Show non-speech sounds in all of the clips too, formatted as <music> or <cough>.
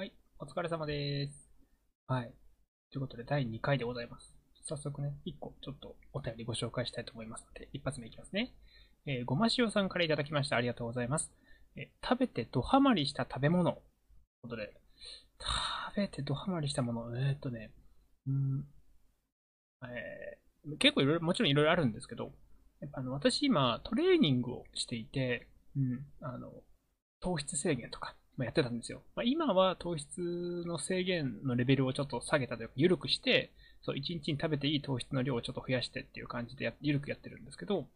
はい、お疲れ様です。はい。ということで、第2回でございます。早速ね、1個ちょっとお便りご紹介したいと思いますので、一発目いきますね。えーごま塩さんからいただきました。ありがとうございます。えー食べてドハマりした食べ物。ということで、食べてドハマりしたもの、えー、っとね、うん、えー結構いろいろ、もちろんいろいろあるんですけど、やっぱあの私今トレーニングをしていて、うん、あの、糖質制限とか、ま、やってたんですよ。まあ、今は糖質の制限のレベルをちょっと下げたというか、緩くして、そう、1日に食べていい糖質の量をちょっと増やしてっていう感じでや緩くやってるんですけど、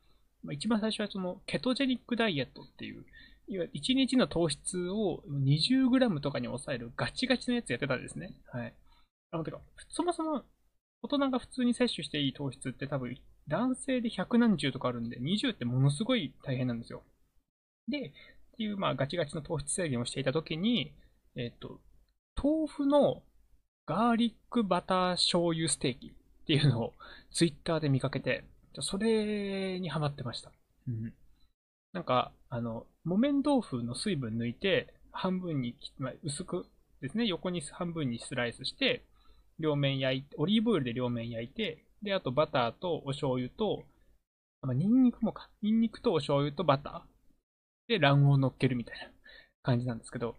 まあ、一番最初はその、ケトジェニックダイエットっていう、いわゆる1日の糖質を 20g とかに抑えるガチガチのやつやってたんですね。はい。あの、てか、そもそも、大人が普通に摂取していい糖質って多分、男性で100何十とかあるんで、20ってものすごい大変なんですよ。で、っていう、まあ、ガチガチの糖質制限をしていたときに、えっ、と、豆腐のガーリックバター醤油ステーキっていうのをツイッターで見かけて、それにハマってました。うん。なんか、あの、木綿豆腐の水分抜いて、半分に切、まあ、薄くですね、横に半分にスライスして、両面焼いて、オリーブオイルで両面焼いて、で、あとバターとお醤油と、あまあ、ニンニクもか。ニンニクとお醤油とバター。で、卵黄を乗っけるみたいな感じなんですけど、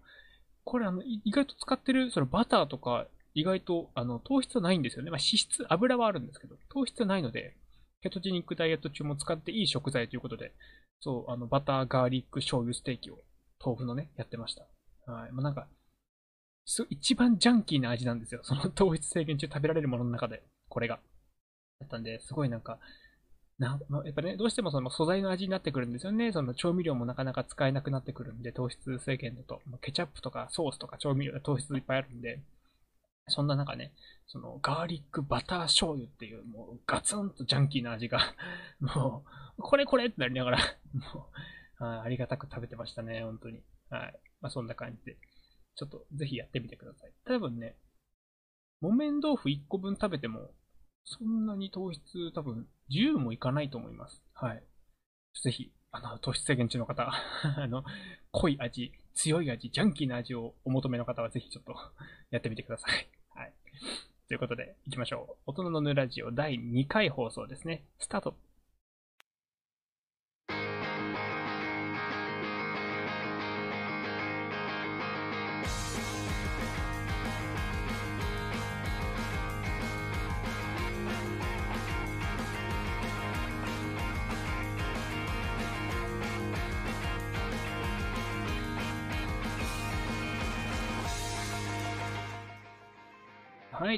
これあの、意外と使ってる、そのバターとか、意外と、あの、糖質はないんですよね。まあ、脂質、油はあるんですけど、糖質はないので、ケトジニックダイエット中も使っていい食材ということで、そう、あの、バター、ガーリック、醤油ステーキを、豆腐のね、やってました。はい。まあ、なんか、す一番ジャンキーな味なんですよ。その糖質制限中食べられるものの中で、これが。だったんで、すごいなんか、なやっぱね、どうしてもその素材の味になってくるんですよね。その調味料もなかなか使えなくなってくるんで、糖質制限だと。ケチャップとかソースとか調味料、糖質いっぱいあるんで、そんな中ね、そのガーリックバター醤油っていう、もうガツンとジャンキーな味が、<laughs> もう、これこれってなりながら、<laughs> もう、はいありがたく食べてましたね、本当に。はい。まあそんな感じで。ちょっとぜひやってみてください。多分ね、木綿豆腐1個分食べても、そんなに糖質多分10もいかないと思います。はい。ぜひ、あの、糖質制限中の方、<laughs> あの、濃い味、強い味、ジャンキーな味をお求めの方はぜひちょっとやってみてください。はい。ということで、行きましょう。大人のヌラジオ第2回放送ですね。スタート。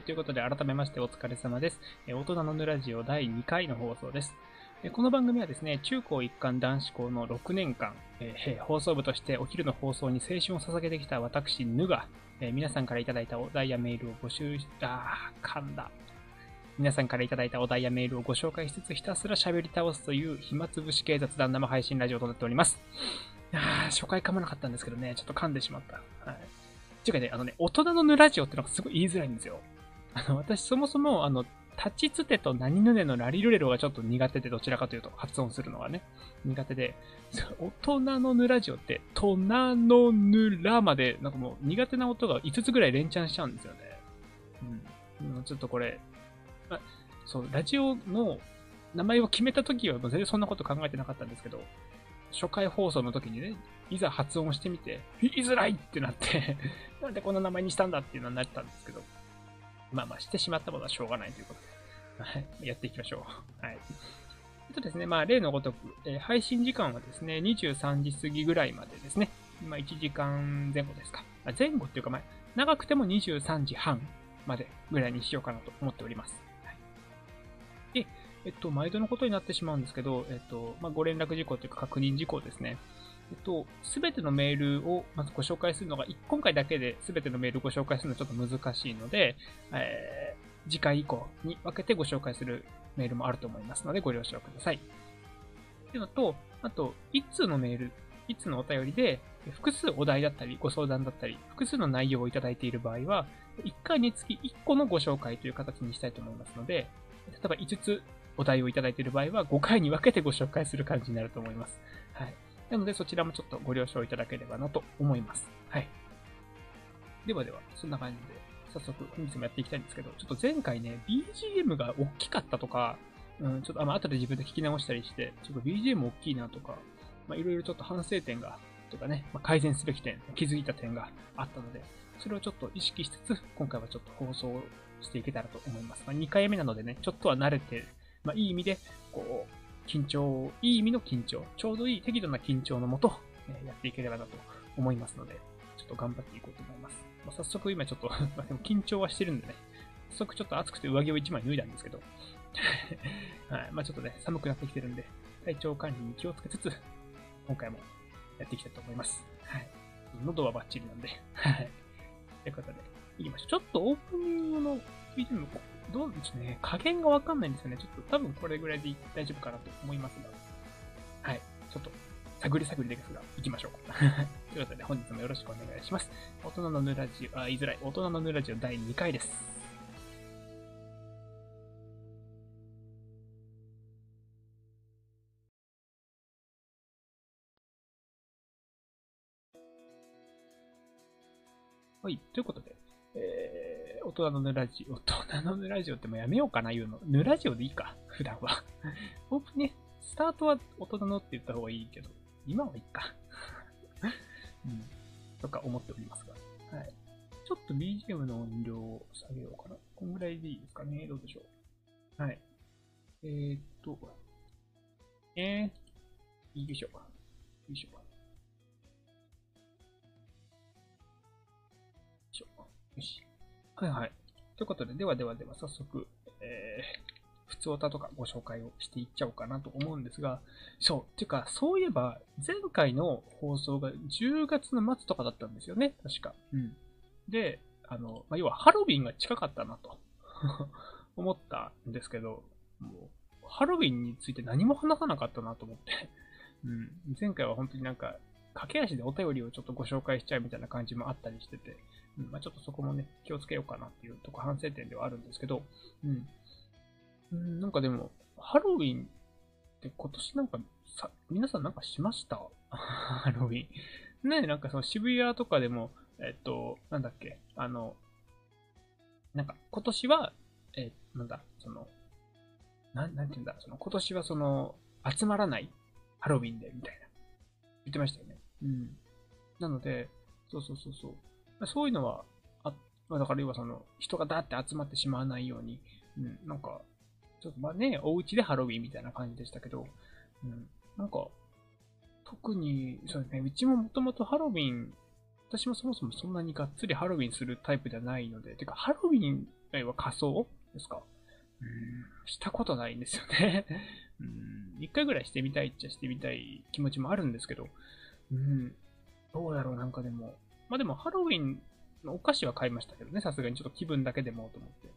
ということで、改めましてお疲れ様です。え大人のヌラジオ第2回の放送です。えこの番組はですね、中高一貫男子校の6年間、え放送部としてお昼の放送に青春を捧げてきた私、ヌが、え皆さんからいただいたお題やメールを募集し、あー、噛んだ。皆さんからいただいたお題やメールをご紹介しつつひたすら喋り倒すという暇つぶし系雑談生配信ラジオとなっております。あ、初回噛まなかったんですけどね、ちょっと噛んでしまった。はい。ていうかね、あのね、大人のヌラジオってのがすごい言いづらいんですよ。あの、私そもそも、あの、立ちつてと何ぬねのラリルレロがちょっと苦手で、どちらかというと発音するのがね、苦手で、大人のヌラジオって、トナのヌラまで、なんかもう苦手な音が5つぐらい連チャンしちゃうんですよね。うん。ちょっとこれ、ま、そう、ラジオの名前を決めた時は全然そんなこと考えてなかったんですけど、初回放送の時にね、いざ発音してみて、言いづらいってなって、<laughs> なんでこの名前にしたんだっていうのになったんですけど、まあまあしてしまったことはしょうがないということで、はい、やっていきましょう。はい。えっとですね、まあ例のごとく、えー配信時間はですね、23時過ぎぐらいまでですね、まあ1時間前後ですか。あ前後っていうか、まあ長くても23時半までぐらいにしようかなと思っております。はい、で、えっと、毎度のことになってしまうんですけど、えっと、まあ、ご連絡事項というか確認事項ですね。えっと、すべてのメールをまずご紹介するのが、今回だけですべてのメールをご紹介するのはちょっと難しいので、えー次回以降に分けてご紹介するメールもあると思いますので、ご了承ください。っていうのと、あと、一通のメール、一通のお便りで、複数お題だったり、ご相談だったり、複数の内容をいただいている場合は、1回につき1個のご紹介という形にしたいと思いますので、例えば5つお題をいただいている場合は、5回に分けてご紹介する感じになると思います。はい。なので、そちらもちょっとご了承いただければなと思います。はい。ではでは、そんな感じで、早速本日もやっていきたいんですけど、ちょっと前回ね、BGM が大きかったとか、うん、ちょっとあ、ま、後で自分で聞き直したりして、ちょっと BGM 大きいなとか、まあ、いろいろちょっと反省点が、とかね、まあ、改善すべき点、気づいた点があったので、それをちょっと意識しつつ、今回はちょっと放送していけたらと思います。まあ、2回目なのでね、ちょっとは慣れて、まあ、いい意味で、こう、緊張、いい意味の緊張、ちょうどいい適度な緊張のもと、えやっていければなと思いますので、ちょっと頑張っていこうと思います。まあ、早速今ちょっと <laughs> までも緊張はしてるんでね、早速ちょっと暑くて上着を1枚脱いだんですけど、<laughs> はい。まあちょっとね、寒くなってきてるんで、体調管理に気をつけつつ、今回もやっていきたいと思います。はい。喉はバッチリなんで、<laughs> はい。ということで、いきましょう。ちょっとオープニングの BGM、どうですね、加減がわかんないんですよね。ちょっと多分これぐらいで大丈夫かなと思いますが、はい。ちょっと、探り探りですが、行きましょう。<laughs> ということで、本日もよろしくお願いします。大人のぬラジオ、あ、言いづらい。大人のぬラジオ第2回です。はい。ということで、大人のぬラジオ、大人のぬラジオってもうやめようかな、言うの。ぬラジオでいいか、普段は。オープンね、スタートは大人のって言った方がいいけど、今はいいか。<laughs> うん。とか思っておりますが。はい。ちょっと BGM の音量を下げようかな。こんぐらいでいいですかね？どうでしょう？はい。えー、っと、えー、いいでしょう。よいしょ。よし。はいはい。ということで、ではではでは早速、えー、普通歌とかご紹介をしていっちゃおうかなと思うんですが、そう、ていうか、そういえば、前回の放送が10月の末とかだったんですよね、確か。うん。で、あの、まあ、要はハロウィンが近かったなと <laughs> 思ったんですけど、もう、ハロウィンについて何も話さなかったなと思ってうん。前回は本当になんか、駆け足でお便りをちょっとご紹介しちゃうみたいな感じもあったりしてて、うん、まあ、ちょっとそこもね、気をつけようかなっていうとこ反省点ではあるんですけど、うん。うん、なんかでも、ハロウィンって今年なんか、さ、皆さんなんかしました？<laughs> ハロウィン。ねなんかその渋谷とかでも、えっと、なんだっけ、あの、なんか今年は、えなんだ、その、なん、なんて言うんだ、その今年はその、集まらないハロウィンで、みたいな。言ってましたよね。うん。なので、そうそうそうそう。そういうのは、あ、だから要はその、人がだって集まってしまわないように、うん、なんか、ちょっとまあね、お家でハロウィンみたいな感じでしたけど、うん、なんか、特に、そうですね、うちももともとハロウィン、私もそもそもそんなにがっつりハロウィンするタイプではないので、てか、ハロウィンは仮装ですか？うん、したことないんですよね。<laughs> うん、一回ぐらいしてみたいっちゃしてみたい気持ちもあるんですけど、うん、どうだろう、なんかでも、まあでもハロウィンのお菓子は買いましたけどね、さすがにちょっと気分だけでもと思って。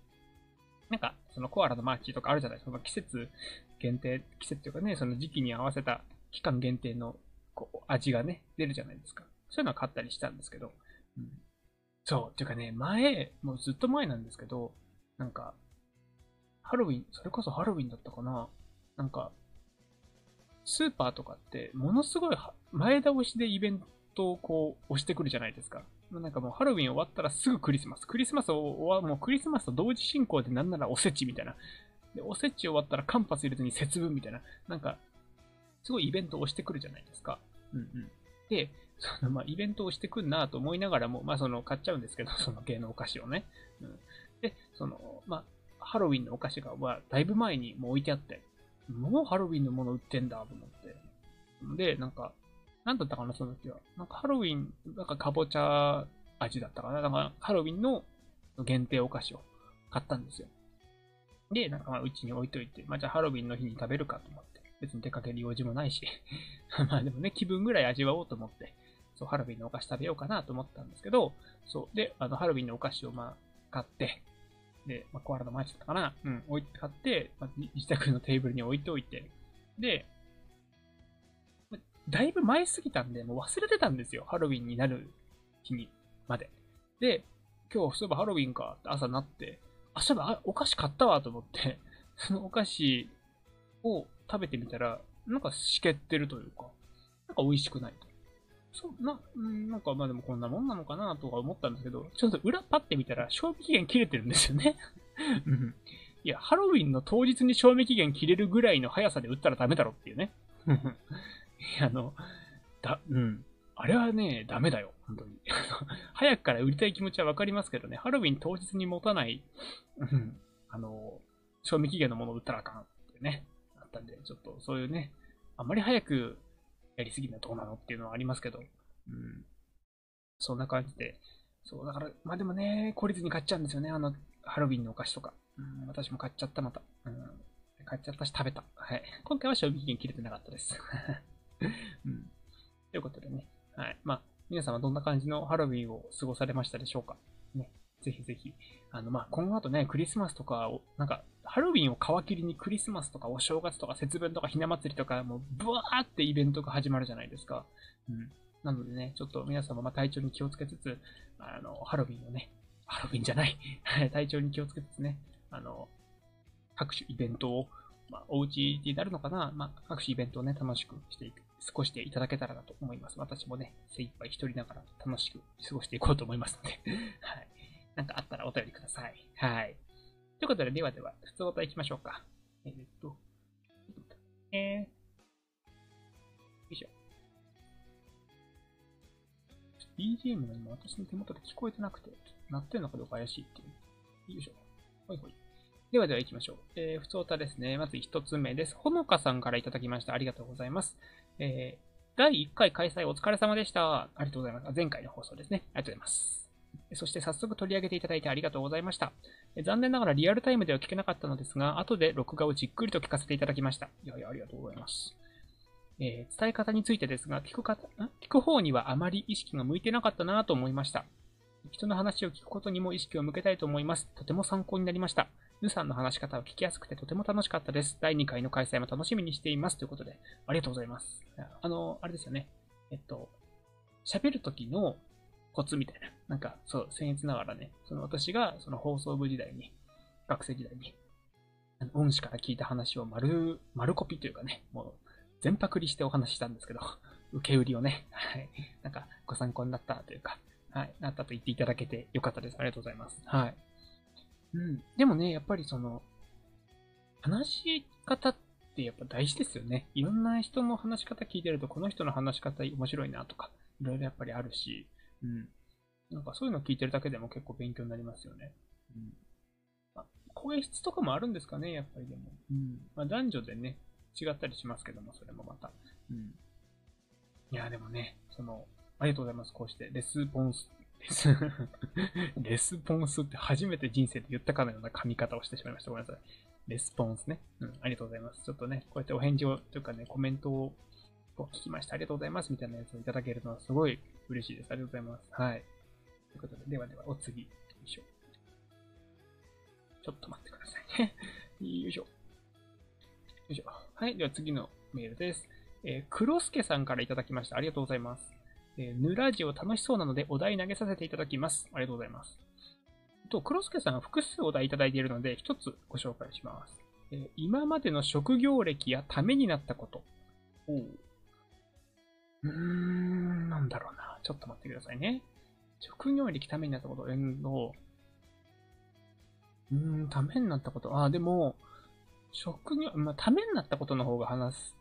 なんか、そのコアラのマーチとかあるじゃないですか。季節限定、季節というかね、その時期に合わせた期間限定のこう味がね、出るじゃないですか。そういうのは買ったりしたんですけど。うん、そう、っていうかね、前、もうずっと前なんですけど、なんか、ハロウィン、それこそハロウィンだったかななんか、スーパーとかって、ものすごい前倒しでイベントをこう押してくるじゃないですか。なんかもうハロウィン終わったらすぐクリスマス。クリスマスはもうクリスマスと同時進行でなんならおせちみたいな。で、おせち終わったら間髪入れずに節分みたいな。なんか、すごいイベントを押してくるじゃないですか。うんうん。で、<laughs> そのまあイベントをしてくんなと思いながらも、まあその買っちゃうんですけど、<laughs> その芸能お菓子をね。うん。で、その、まあ、ハロウィンのお菓子が、まあ、だいぶ前にもう置いてあって、もうハロウィンのもの売ってんだと思って。で、なんか、なんだったかな、その時は。なんかハロウィン、なんかかぼちゃ味だったかな。なんかハロウィンの限定お菓子を買ったんですよ。で、なんかまあうちに置いといて、まあじゃあハロウィンの日に食べるかと思って。別に出かける用事もないし。<laughs> まあでもね、気分ぐらい味わおうと思って、そう、ハロウィンのお菓子食べようかなと思ったんですけど、そう。で、あの、ハロウィンのお菓子をまあ買って、で、まあ、コアラのマーチだったかなうん、置いて買って、まあ、自宅のテーブルに置いておいて、で、だいぶ前すぎたんで、もう忘れてたんですよ。ハロウィンになる日に、まで。で、今日そういえばハロウィンかって朝なって、あ、そういえばお菓子買ったわと思って、<laughs> そのお菓子を食べてみたら、なんかしけってるというか、なんか美味しくないと。そう、な、なんかまあでもこんなもんなのかなとか思ったんですけど、ちょっと裏パって見たら賞味期限切れてるんですよね。うん。いや、ハロウィンの当日に賞味期限切れるぐらいの速さで売ったらダメだろっていうね。<laughs> <laughs> あの、だ、うん。あれはね、ダメだよ。本当に。<laughs> 早くから売りたい気持ちはわかりますけどね、ハロウィン当日に持たない、うん、あの、賞味期限のものを売ったらあかんってね、あったんで、ちょっとそういうね、あんまり早くやりすぎるのはどうなのっていうのはありますけど、うん。そんな感じで。そう、だから、まあでもね、懲りずに買っちゃうんですよね、あの、ハロウィンのお菓子とか。うん、私も買っちゃった、また。うん。買っちゃったし、食べた。はい。今回は賞味期限切れてなかったです。<laughs> うん。ということでね。はい。まあ、皆さんはどんな感じのハロウィンを過ごされましたでしょうか？ね。ぜひぜひ。あの、まあ、今後とね、クリスマスとかを、なんか、ハロウィンを皮切りにクリスマスとかお正月とか節分とかひな祭りとか、もう、ブワーってイベントが始まるじゃないですか。うん。なのでね、ちょっと皆様、ま体調に気をつけつつ、あの、ハロウィンをね、ハロウィンじゃない、<laughs> 体調に気をつけつつね、あの、各種イベントを、まあ、お家になるのかな、まあ、各種イベントをね、楽しくしていく、過ごしていただけたらなと思います。私もね、精一杯一人ながら楽しく過ごしていこうと思いますので <laughs> はい。なんかあったらお便りください。はい。ということで、ではでは、普通お答え行きましょうか。えー、っと、えー、よいしょ。BGM が今私の手元で聞こえてなくて、鳴ってるのかどうか怪しいっていう。よいしょ。ほいほい。ではでは行きましょう。えー、普通歌ですね。まず一つ目です。ほのかさんからいただきました。ありがとうございます。えー、第1回開催お疲れ様でした。ありがとうございます。前回の放送ですね。ありがとうございます。そして早速取り上げていただいてありがとうございました。残念ながらリアルタイムでは聞けなかったのですが、後で録画をじっくりと聞かせていただきました。いやいや、ありがとうございます。えー、伝え方についてですが、聞く方、聞く方にはあまり意識が向いてなかったなと思いました。人の話を聞くことにも意識を向けたいと思います。とても参考になりました。ヌさんの話し方を聞きやすくてとても楽しかったです。第2回の開催も楽しみにしています。ということで、ありがとうございます。あの、あれですよね。えっと、喋るときのコツみたいな。なんか、そう、僭越ながらね、その私がその放送部時代に、学生時代に、恩師から聞いた話を丸、丸コピというかね、もう全パクリしてお話ししたんですけど、受け売りをね、はい、なんかご参考になったというか、はい、なったと言っていただけてよかったです。ありがとうございます。はい。うん。でもね、やっぱりその、話し方ってやっぱ大事ですよね。いろんな人の話し方聞いてると、この人の話し方面白いなとか、いろいろやっぱりあるし、うん。なんかそういうの聞いてるだけでも結構勉強になりますよね。うん。まあ、声質とかもあるんですかね、やっぱりでも。うん。まあ男女でね、違ったりしますけども、それもまた。うん。いや、でもね、その、ありがとうございます。こうして、レスポンス、<laughs> レスポンスって初めて人生で言ったかのような噛み方をしてしまいました。ごめんなさい。レスポンスね。うん、ありがとうございます。ちょっとね、こうやってお返事を、というかね、コメントを聞きました。ありがとうございます。みたいなやつをいただけるのはすごい嬉しいです。ありがとうございます。はい。ということで、ではでは、お次。よいしょ。ちょっと待ってくださいね。<laughs> よいしょ。よいしょ。はい。では次のメールです。えー、黒助さんからいただきました。ありがとうございます。えー、ヌラジオ楽しそうなのでお題投げさせていただきます。ありがとうございます。と、黒助さんは複数お題いただいているので、一つご紹介します。えー、今までの職業歴やためになったこと。おう。うーん、なんだろうな。ちょっと待ってくださいね。職業歴ためになったこと、えんの、うーん、ためになったこと。あ、でも、職業、まあ、ためになったことの方が話す、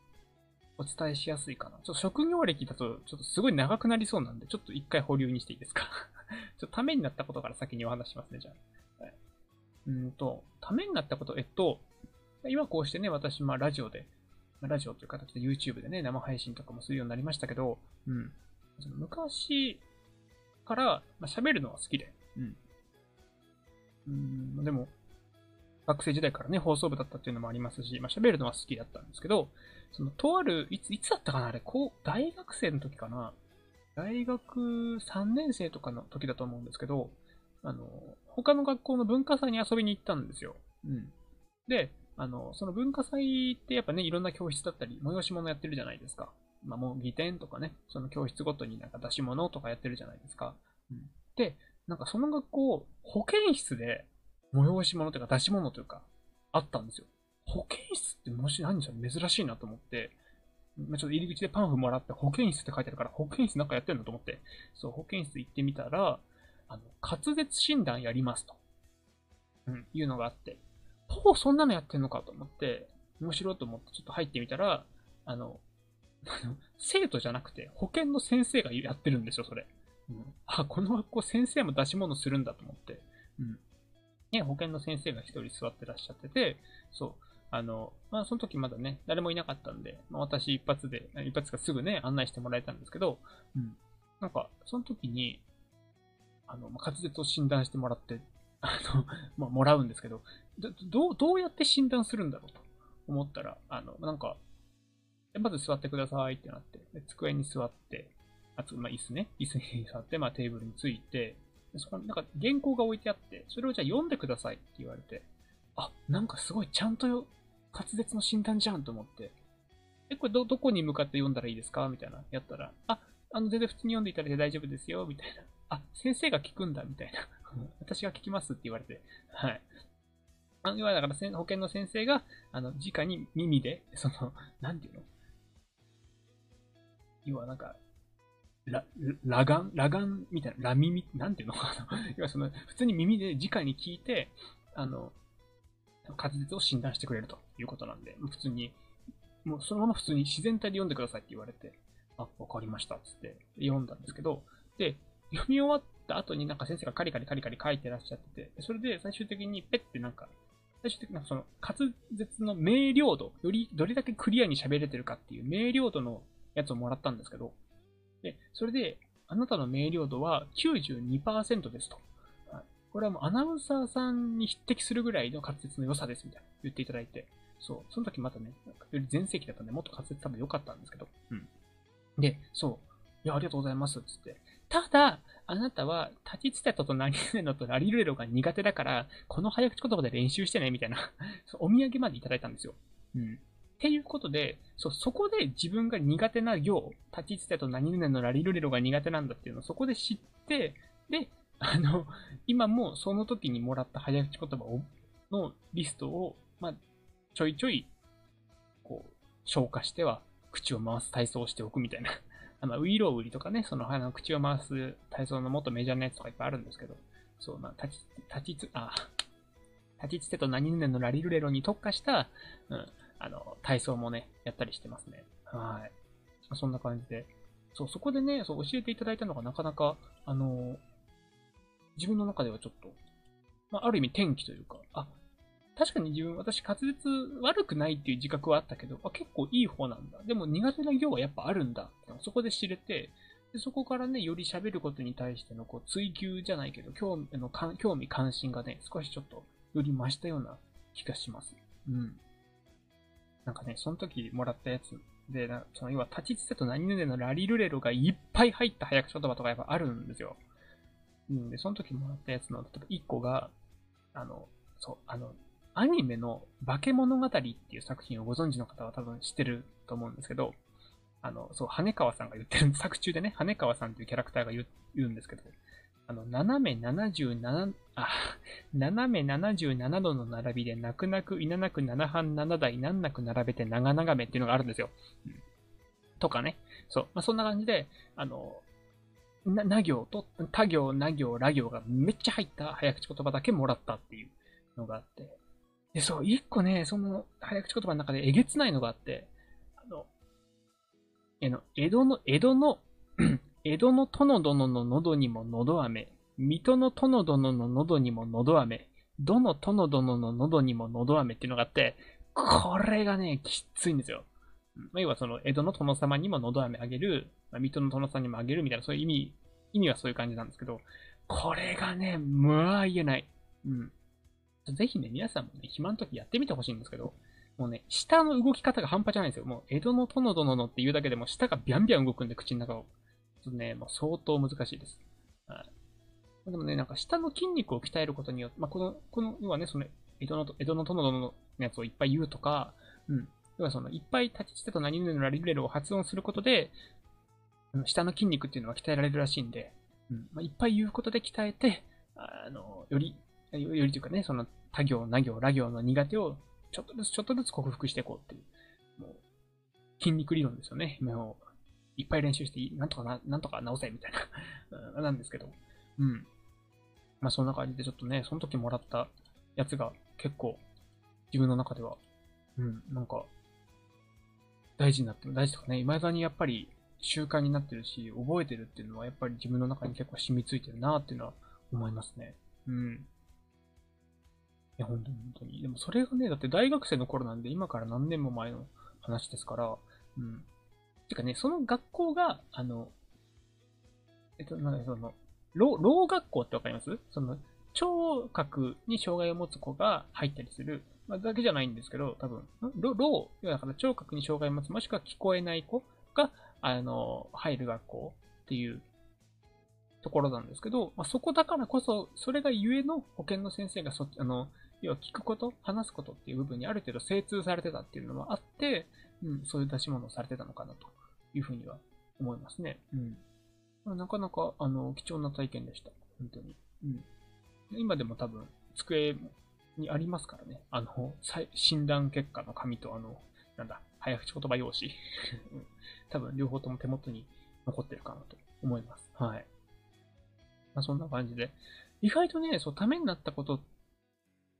お伝えしやすいかな。ちょっと職業歴だと、ちょっとすごい長くなりそうなんで、ちょっと一回保留にしていいですか？<laughs> ちょっとためになったことから先にお話しますね、じゃあ。はい、うんと、ためになったこと、えっと、今こうしてね、私、まあ、ラジオで、ラジオという形で YouTube でね、生配信とかもするようになりましたけど、うん。その昔から、まあ、喋るのは好きで、うん。うん、でも、学生時代からね、放送部だったっていうのもありますし、まあ、喋るのは好きだったんですけど、その、とある、いつ、いつだったかなあれ、こう、大学生の時かな大学3年生とかの時だと思うんですけど、あの、他の学校の文化祭に遊びに行ったんですよ。うん。で、あの、その文化祭ってやっぱね、いろんな教室だったり、催し物やってるじゃないですか。まあ、もう、儀典とかね、その教室ごとになんか出し物とかやってるじゃないですか。うん。で、なんかその学校、保健室で、催し物というか出し物というか、あったんですよ。保健室ってもし何それ珍しいなと思って、ま、ちょっと入り口でパンフもらって保健室って書いてあるから、保健室なんかやってんのと思って、そう、保健室行ってみたら、あの、滑舌診断やりますと。うん、いうのがあって、ほうそんなのやってんのかと思って、面白いと思ってちょっと入ってみたら、あの、<laughs> 生徒じゃなくて保健の先生がやってるんですよ、それ。うん、あ、この学校先生も出し物するんだと思って。うん。ね、保健の先生が一人座ってらっしゃってて、そう。あの、まあ、その時まだね、誰もいなかったんで、まあ、私一発で、一発かすぐね、案内してもらえたんですけど、うん。なんか、その時に、あの、まあ、滑舌を診断してもらって、あの、まあ、もらうんですけど、ど、どうやって診断するんだろうと思ったら、あの、なんか、まず座ってくださいってなって、机に座って、あつ、まあ、椅子ね、椅子に座って、まあ、テーブルについて、そこになんか原稿が置いてあって、それをじゃあ読んでくださいって言われて、あ、なんかすごいちゃんと滑舌の診断じゃんと思って、え、これど、どこに向かって読んだらいいですか？みたいな、やったら、あ、あの、全然普通に読んでいただいて大丈夫ですよ、みたいな。あ、先生が聞くんだ、みたいな。<laughs> 私が聞きますって言われて、はい。あの、要はだから、保健の先生が、あの、直に耳で、その、なんていうの？要はなんか、ラ、ラガン、ラガンみたいな、ラ耳、なんていうの？<laughs> 要はその、普通に耳で直に聞いて、あの、滑舌を診断してくれるということなんで、普通に、もうそのまま普通に自然体で読んでくださいって言われて、あ、わかりました、つって読んだんですけど、で、読み終わった後になんか先生がカリカリカリカリ書いてらっしゃってて、それで最終的にペッてなんか、最終的にその滑舌の明瞭度、よりどれだけクリアに喋れてるかっていう明瞭度のやつをもらったんですけど、で、それで、あなたの明瞭度は92%ですと。これはもうアナウンサーさんに匹敵するぐらいの滑舌の良さですみたいな言っていただいて、そう、その時またね、より全盛期だったんで、もっと滑舌多分良かったんですけど、うん。で、そう、いや、ありがとうございます、つって。ただ、あなたは、立ちつてとと何々のとラリルレロが苦手だから、この早口言葉で練習してね、みたいな <laughs> お土産までいただいたんですよ。うん。っていうことで、そう、そこで自分が苦手な行、立ちつてと何々のラリルレロが苦手なんだっていうのをそこで知って、で、あの、今もその時にもらった早口言葉をのリストを、まあ、ちょいちょい、こう、消化しては、口を回す体操をしておくみたいな。<laughs> あの、ウイロウリとかね、その、あの、口を回す体操のもっとメジャーなやつとかいっぱいあるんですけど、そう、まあ、立ち、立ちつ、あ、立ちつてと何々のラリルレロに特化した、うん、あの、体操もね、やったりしてますね。はい。そんな感じで。そう、そこでね、そう、教えていただいたのがなかなか、あの、自分の中ではちょっと、まあ、ある意味転機というか、あ、確かに自分、私滑舌悪くないっていう自覚はあったけど、あ、結構いい方なんだ。でも苦手な行はやっぱあるんだ。そこで知れて、でそこからね、より喋ることに対してのこう追求じゃないけど、興味の興味関心がね、少しちょっとより増したような気がします。うん。なんかね、その時もらったやつで、その要は立ちつてと何々のラリルレロがいっぱい入った早口言葉とかやっぱあるんですよ。うん、で、その時もらったやつの、例えば1個が、あの、そう、あの、アニメの化け物語っていう作品をご存知の方は多分知ってると思うんですけど、あの、そう、羽川さんが言ってる、作中でね、羽川さんっていうキャラクターが言うんですけど、あの、斜め77、あ、斜め77度の並びで、泣く泣く、いななく七半七台、難なく並べて長々めっていうのがあるんですよ。うん、とかね。そう。まあ、そんな感じで、あの、な、な行と、他行、な行、ら行がめっちゃ入った早口言葉だけもらったっていうのがあって。で、そう、一個ね、その早口言葉の中でえげつないのがあって、あの、えの、江戸の、江戸の <clears throat> 江戸の殿殿の喉にも喉飴、水戸の殿殿の喉にも喉飴、どの殿殿の喉にも喉飴っていうのがあって、これがね、きついんですよ。まあ、要はその、江戸の殿様にも喉飴あげる、まあ、水戸の殿様にもあげるみたいな、そういう意味、意味はそういう感じなんですけど、これがね、まあ言えない。うん。ぜひね、皆さんもね、暇の時やってみてほしいんですけど、もうね、舌の動き方が半端じゃないんですよ。もう、江戸の殿殿のって言うだけでも、舌がビャンビャン動くんで、口の中を。ちょっとね、もう相当難しいです。はい。でもね、なんか下の筋肉を鍛えることによって、まあ、この、この、要はね、その、江戸の、江戸の殿殿のやつをいっぱい言うとか、うん。要はその、いっぱい立ちつてと何々のラリルレルを発音することで、下の筋肉っていうのは鍛えられるらしいんで、うんまあ、いっぱい言うことで鍛えて、あの、より、よりというかね、その、他行、な行、ら行の苦手を、ちょっとずつちょっとずつ克服していこうっていう。もう筋肉理論ですよね。もう、いっぱい練習して、なんとかな、なんとか直せ、みたいな <laughs> なんですけど。うん。まあそんな感じでちょっとね、その時もらったやつが結構自分の中では、うん、なんか、大事になって。大事とかね、未だにやっぱり習慣になってるし、覚えてるっていうのはやっぱり自分の中に結構染みついてるなっていうのは思いますね。うん。いや、本当に本当に。でもそれがね、だって大学生の頃なんで今から何年も前の話ですから、うん。てかね、その学校が、あの、えっと、なんだその、老、老学校ってわかります？その、聴覚に障害を持つ子が入ったりする、まあ、だけじゃないんですけど、多分、老、だから聴覚に障害を持つ、もしくは聞こえない子が、あの、入る学校っていうところなんですけど、まあ、そこだからこそ、それがゆえの保健の先生がそ、あの、要は聞くこと、話すことっていう部分にある程度精通されてたっていうのもあって、うん、そういう出し物をされてたのかなというふうには思いますね。うん。なかなか、あの、貴重な体験でした。本当に。うん。今でも多分、机にありますからね。あの、診断結果の紙と、あの、なんだ、早口言葉用紙。<laughs> 多分、両方とも手元に残ってるかなと思います。はい。まあ、そんな感じで。意外とね、そう、ためになったこと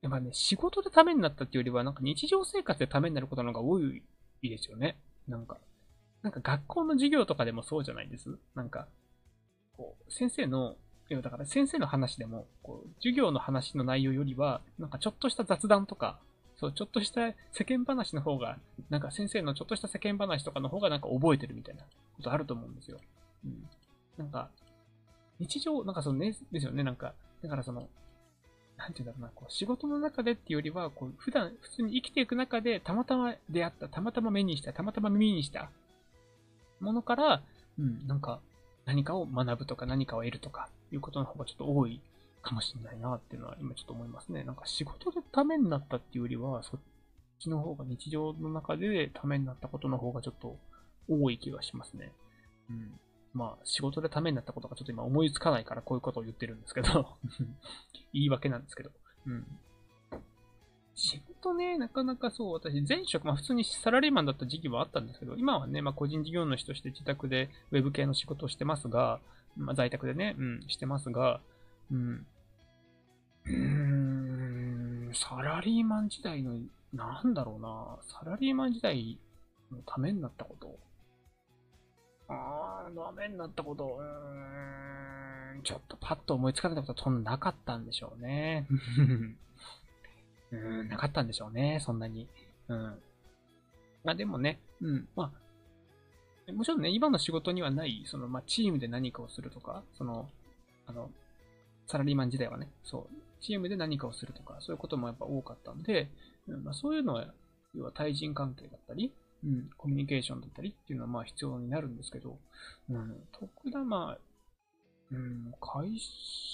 やっぱね、仕事でためになったっていうよりは、なんか日常生活でためになることの方が多いですよね。なんか。なんか学校の授業とかでもそうじゃないです？なんか、こう、先生の、いやだから先生の話でも、こう、授業の話の内容よりは、なんかちょっとした雑談とか、そう、ちょっとした世間話の方が、なんか先生のちょっとした世間話とかの方がなんか覚えてるみたいなことあると思うんですよ。うん。なんか、日常、なんかそのね、ですよね、なんか、だからその、なんて言うんだろうな、こう仕事の中でっていうよりは、こう普段、普通に生きていく中で、たまたま出会った、たまたま目にした、たまたま耳にしたものから、うん、なんか、何かを学ぶとか何かを得るとかいうことの方がちょっと多いかもしれないなっていうのは今ちょっと思いますね。なんか仕事でためになったっていうよりは、そっちの方が日常の中でためになったことの方がちょっと多い気がしますね。うん。まあ、仕事でためになったことがちょっと今思いつかないからこういうことを言ってるんですけど <laughs> 言い訳なんですけど。うん。仕事ね、なかなかそう、私、前職、まあ普通にサラリーマンだった時期はあったんですけど、今はね、まあ個人事業主として自宅でウェブ系の仕事をしてますが、まあ在宅でね、うん、してますが、うん。うーん、サラリーマン時代の、なんだろうな、サラリーマン時代のためになったこと。あー、ダメになったこと、うーん、ちょっとパッと思いつかないことはそんななかったんでしょうね。<laughs> うん、なかったんでしょうね、そんなに。うん。まあでもね、うん、まあ、もちろんね、今の仕事にはない、その、まあ、チームで何かをするとか、その、あの、サラリーマン時代はね、そう、チームで何かをするとか、そういうこともやっぱ多かったんで、うん、まあ、そういうのは、要は対人関係だったり、うん、コミュニケーションだったりっていうのはまあ必要になるんですけど、うん、特段まあ、うん、会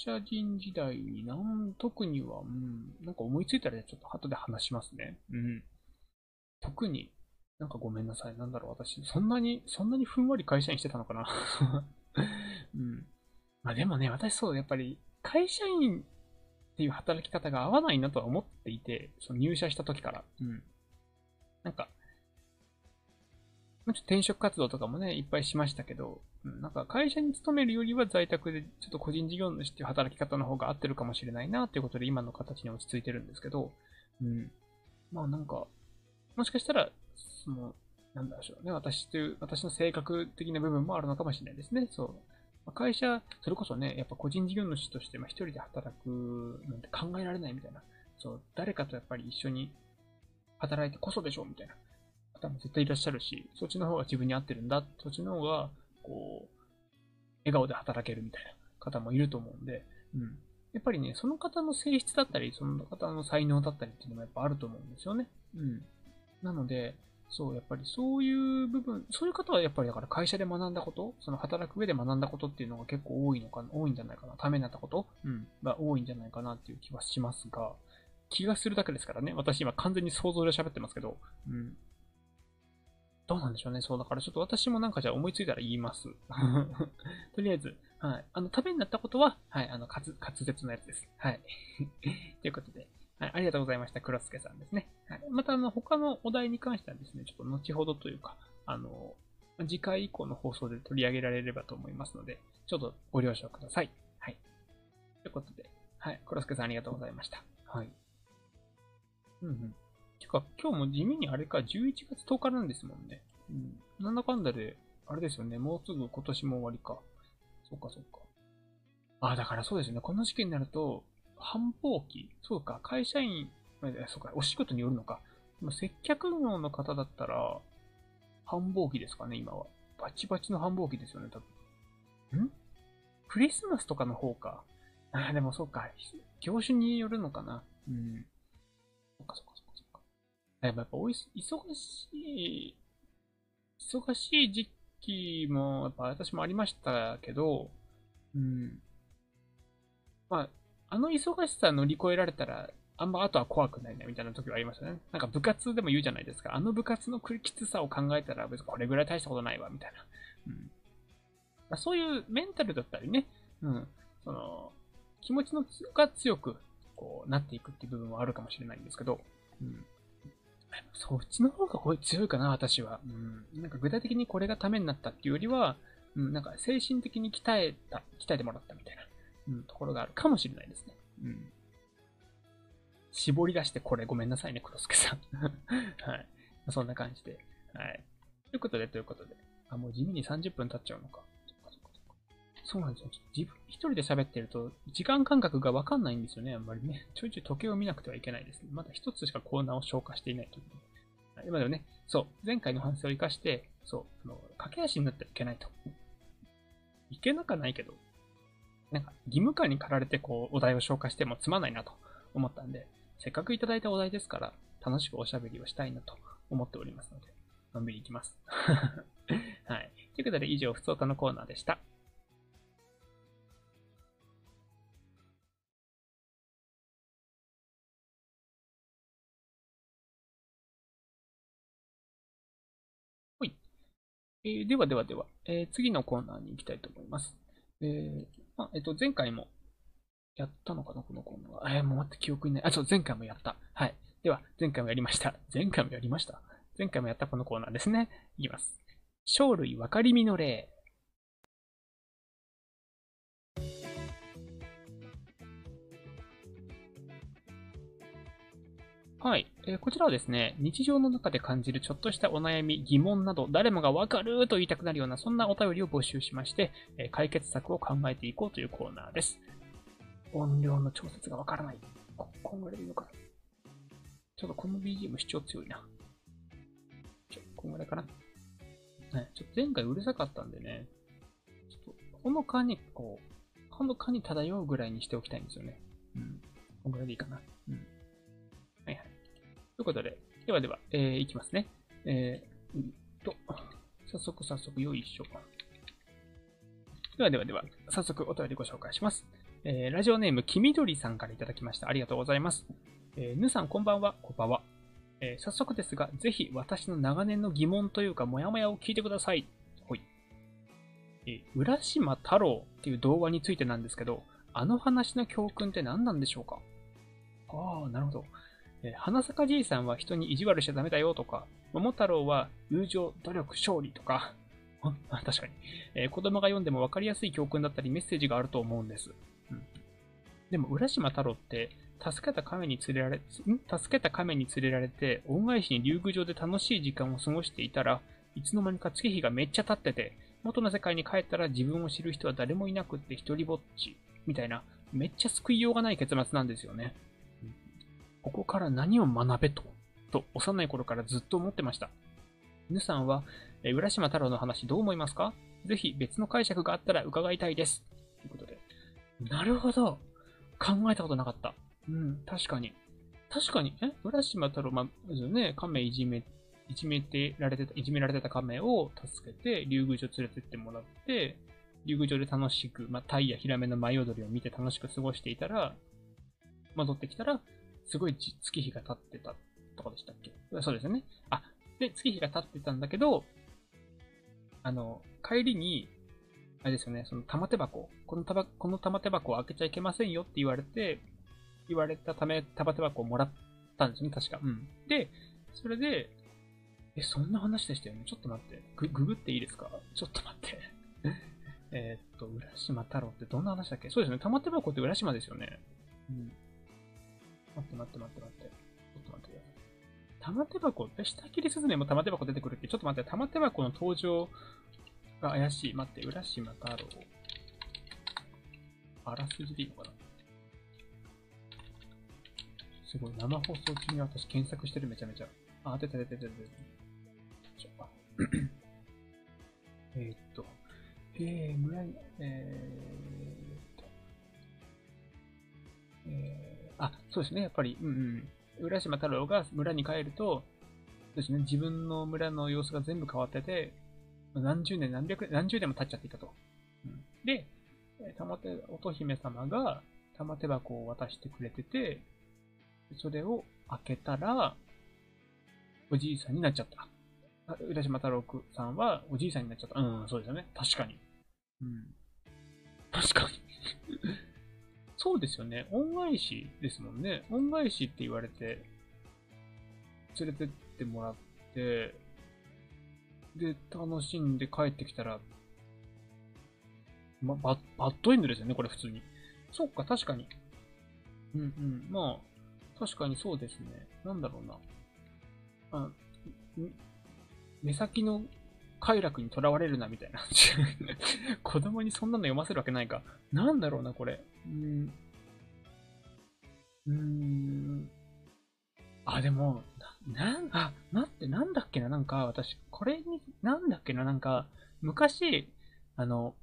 社人時代になん、特には、うん、なんか思いついたらちょっと後で話しますね。うん。特に、なんかごめんなさい。なんだろう、私、そんなに、そんなにふんわり会社員してたのかな <laughs> うん。まあでもね、私そう、やっぱり、会社員っていう働き方が合わないなとは思っていて、その入社した時から。うん。なんか、ちょっと転職活動とかもね、いっぱいしましたけど、なんか会社に勤めるよりは在宅でちょっと個人事業主っていう働き方の方が合ってるかもしれないなっていうことで今の形に落ち着いてるんですけど、うん。まあなんか、もしかしたら、その、なんだろうね、私という、私の性格的な部分もあるのかもしれないですね。そう。会社、それこそね、やっぱ個人事業主として一人で働くなんて考えられないみたいな。そう、誰かとやっぱり一緒に働いてこそでしょうみたいな方も絶対いらっしゃるし、そっちの方が自分に合ってるんだ、そっちの方が、こう、笑顔で働けるみたいな方もいると思うんで、うん。やっぱりね、その方の性質だったり、その方の才能だったりっていうのもやっぱあると思うんですよね。うん。なので、そう、やっぱりそういう部分、そういう方はやっぱりだから会社で学んだこと、その働く上で学んだことっていうのが結構多いのかな、多いんじゃないかな、ためになったこと、うん、が多いんじゃないかなっていう気はしますが、気がするだけですからね。私今完全に想像で喋ってますけど、うん。どうなんでしょうね。そう、だからちょっと私もなんかじゃあ思いついたら言います。<laughs> とりあえず、はい。あの、ためになったことは、はい、あの、滑舌のやつです。はい。<laughs> ということで、はい、ありがとうございました。黒助さんですね。はい。また、あの、他のお題に関してはですね、ちょっと後ほどというか、あの、次回以降の放送で取り上げられればと思いますので、ちょっとご了承ください。はい。ということで、はい。コロスケさんありがとうございました。はい。うんうん。てか、今日も地味にあれか、11月10日なんですもんね。うん。なんだかんだで、あれですよね。もうすぐ今年も終わりか。そっかそっか。あ、だからそうですね。この時期になると、繁忙期？そうか、会社員、そうか、お仕事によるのか。接客業の方だったら、繁忙期ですかね、今は。バチバチの繁忙期ですよね、多分。ん？クリスマスとかの方か。ああ、でもそうか。業種によるのかな。うん。そっかそっかそっかそっか。やっぱおい忙しい、忙しい時期も、やっぱ私もありましたけど、うん。まあ、あの忙しさ乗り越えられたら、あんまあとは怖くないなみたいな時はありましたね。なんか部活でも言うじゃないですか。あの部活のきつさを考えたら別にこれぐらい大したことないわ、みたいな。うん。まあ、そういうメンタルだったりね、うん。その、気持ちのが強く、こう、なっていくっていう部分はあるかもしれないんですけど、うん。そっちの方が強いかな、私は。うん。なんか具体的にこれがためになったっていうよりは、うん、なんか精神的に鍛えた、鍛えてもらったみたいな、うん、ところがあるかもしれないですね。うん。絞り出してこれごめんなさいね、黒助さん。<laughs> はい。そんな感じで。はい。ということで、ということで。あ、もう地味に30分経っちゃうのか。そうなんですよ。自分一人で喋ってると、時間感覚がわかんないんですよね、あんまりね。ちょいちょい時計を見なくてはいけないですね。まだ一つしかコーナーを消化していないという。今でもね、そう、前回の反省を生かして、そう、あの、駆け足になってはいけないと。いけなかないけど、なんか、義務感に駆られてこう、お題を消化してもつまないなと思ったんで、せっかくいただいたお題ですから、楽しくおしゃべりをしたいなと思っておりますので、のんびりいきます。<laughs> はい。ということで、以上、ふつおたのコーナーでした。ほい。えー、ではではでは、えー、次のコーナーに行きたいと思います。えー、あ、えっと、前回もやったのかなこのコーナーは。えー、もう待って、記憶にない。あ、そう、前回もやった。はい。では、前回もやりました。<laughs> 前回もやりました。前回もやったこのコーナーですね。いきます。生類分かりみの例。はい、え、こちらはですね、日常の中で感じるちょっとしたお悩み、疑問など、誰もがわかると言いたくなるような、そんなお便りを募集しまして、え、解決策を考えていこうというコーナーです。音量の調節がわからない。こ、こんぐらいでいいのかな。ちょっとこの BGM 主張強いな。ちょ、こんぐらいかな。ね、ちょっと前回うるさかったんでね、ちょっと、ほのかに、こう、ほのかに漂うぐらいにしておきたいんですよね。うん。こんぐらいでいいかな。うん。ということで、ではでは、えー、いきますね。えー、うんと、早速早速、よいしょ。ではではでは、早速お便りご紹介します。えー、ラジオネーム、きみどりさんからいただきました。ありがとうございます。えー、ぬさん、こんばんは。こんばんは。えー、早速ですが、ぜひ私の長年の疑問というか、もやもやを聞いてください。ほい。えー、浦島太郎っていう動画についてなんですけど、あの話の教訓って何なんでしょうか？ああ、なるほど。えー、花坂じいさんは人に意地悪しちゃダメだよとか、桃太郎は友情、努力、勝利とか、<laughs> 確かに、えー、子供が読んでも分かりやすい教訓だったりメッセージがあると思うんです。うん、でも、浦島太郎って、助けた亀に連れられ、ん？助けた亀に連れられて、恩返しに竜宮城で楽しい時間を過ごしていたら、いつの間にか月日がめっちゃ経ってて、元の世界に帰ったら自分を知る人は誰もいなくって一人ぼっち、みたいな、めっちゃ救いようがない結末なんですよね。ここから何を学べと、と幼い頃からずっと思ってました。ぬさんは、え浦島太郎の話どう思いますか？ぜひ別の解釈があったら伺いたいです。ということで。なるほど。考えたことなかった。うん、確かに。確かに、え？浦島太郎、まあ、ね、亀いじめ、いじめてられてた、いじめられてた亀を助けて、竜宮城連れてってもらって、竜宮城で楽しく、まあ、タイやヒラメの舞踊りを見て楽しく過ごしていたら、戻ってきたら、すごい月日が経ってたとかでしたっけ？そうですよね。あ、で、月日が経ってたんだけど、あの、帰りに、あれですよね、その玉手箱、このたばこの玉手箱を開けちゃいけませんよって言われて、言われたため玉手箱をもらったんですね、確か。うん。で、それで、え、そんな話でしたよね？ちょっと待って。ググっていいですか？ちょっと待って。<laughs> えっと、浦島太郎ってどんな話だっけ？そうですね。玉手箱って浦島ですよね。うん。待って待って待って。待って。ちょっと待ってください。玉手箱、え、下切りスズメも玉手箱出て。くるって、ちょっと待って、玉手箱の登場が怪しい。待って、浦島太郎。あらすじでいいのかなすごい、生放送中に私検索してるめちゃめちゃ。あ、出た出た出た出た。ちょえ、っと、えー、村に、えー、あ、そうですね、やっぱり、うんうん。浦島太郎が村に帰ると、そうですね、自分の村の様子が全部変わってて、何十年、何百、何十年も経っちゃっていたと。うん、で、玉手、乙姫様が玉手箱を渡してくれてて、それを開けたら、おじいさんになっちゃった。浦島太郎さんはおじいさんになっちゃった。うん、そうですよね。確かに。うん。確かにそうですよね。恩返しですもんね。恩返しって言われて、連れてってもらって、で、楽しんで帰ってきたら、ま、バッドエンドですよね、これ普通に。そっか、確かに。うんうん。まあ、確かにそうですね。なんだろうな。あ、目先の快楽にとらわれるな、みたいな。<laughs> 子供にそんなの読ませるわけないか。なんだろうな、これ。うん。うーん。あ、でも、な、なん、あ、待って、なんだっけな、なんか、私、これに、なんだっけな、なんか、昔、あの、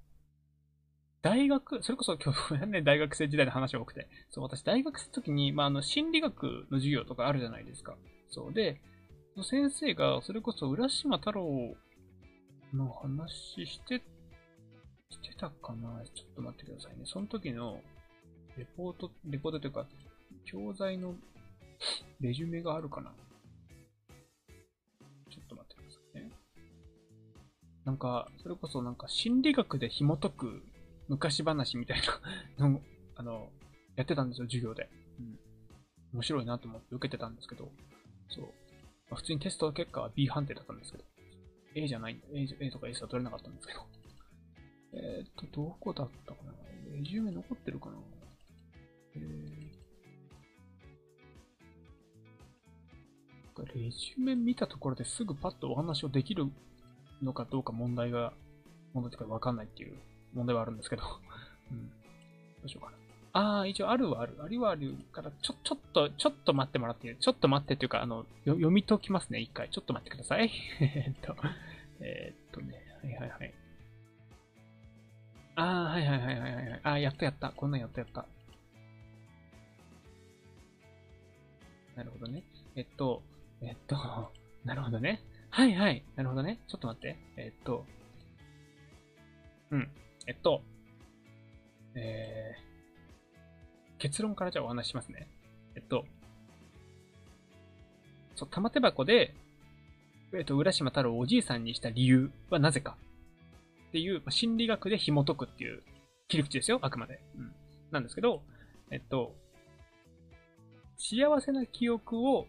大学、それこそ今日、<laughs> ね、大学生時代の話が多くて、そう、私大学生の時に、まあ、あの、心理学の授業とかあるじゃないですか。そう。で、先生が、それこそ浦島太郎の話して、してたかなちょっと待ってくださいね。その時の、レポート、レポートというか、教材のレジュメがあるかなちょっと待ってくださいね。なんか、それこそなんか心理学で紐解く昔話みたいなの、<laughs> あの、やってたんですよ、授業で。うん。面白いなと思って受けてたんですけど、そう。まあ、普通にテスト結果は B 判定だったんですけど、A じゃない、A, A とか S は取れなかったんですけど。えー、っと、どこだったかなレジュメ残ってるかなえー、レジュメ見たところですぐパッとお話をできるのかどうか問題が、問題とかわかんないっていう問題はあるんですけど。<laughs> うん。どうしようかな。ああ、一応あるはある。ありはあるから、ちょ、ちょっと、ちょっと待ってもらってちょっと待ってっていうか、あの、読み解きますね、一回。ちょっと待ってください。<laughs> えっと、えー、っとね、はいはいはい。ああ、はいはいはいはいはい。ああ、やったやった。こんなんやったやった。なるほどね。えっと、えっと、<laughs> なるほどね。はいはい。なるほどね。ちょっと待って。えっと、うん。えっと、えー、結論からじゃあお話しますね。えっと、そう、玉手箱で、えっと、浦島太郎をおじいさんにした理由はなぜかっていう、まあ、心理学で紐解くっていう切り口ですよ、あくまで。うん。なんですけど、えっと、幸せな記憶を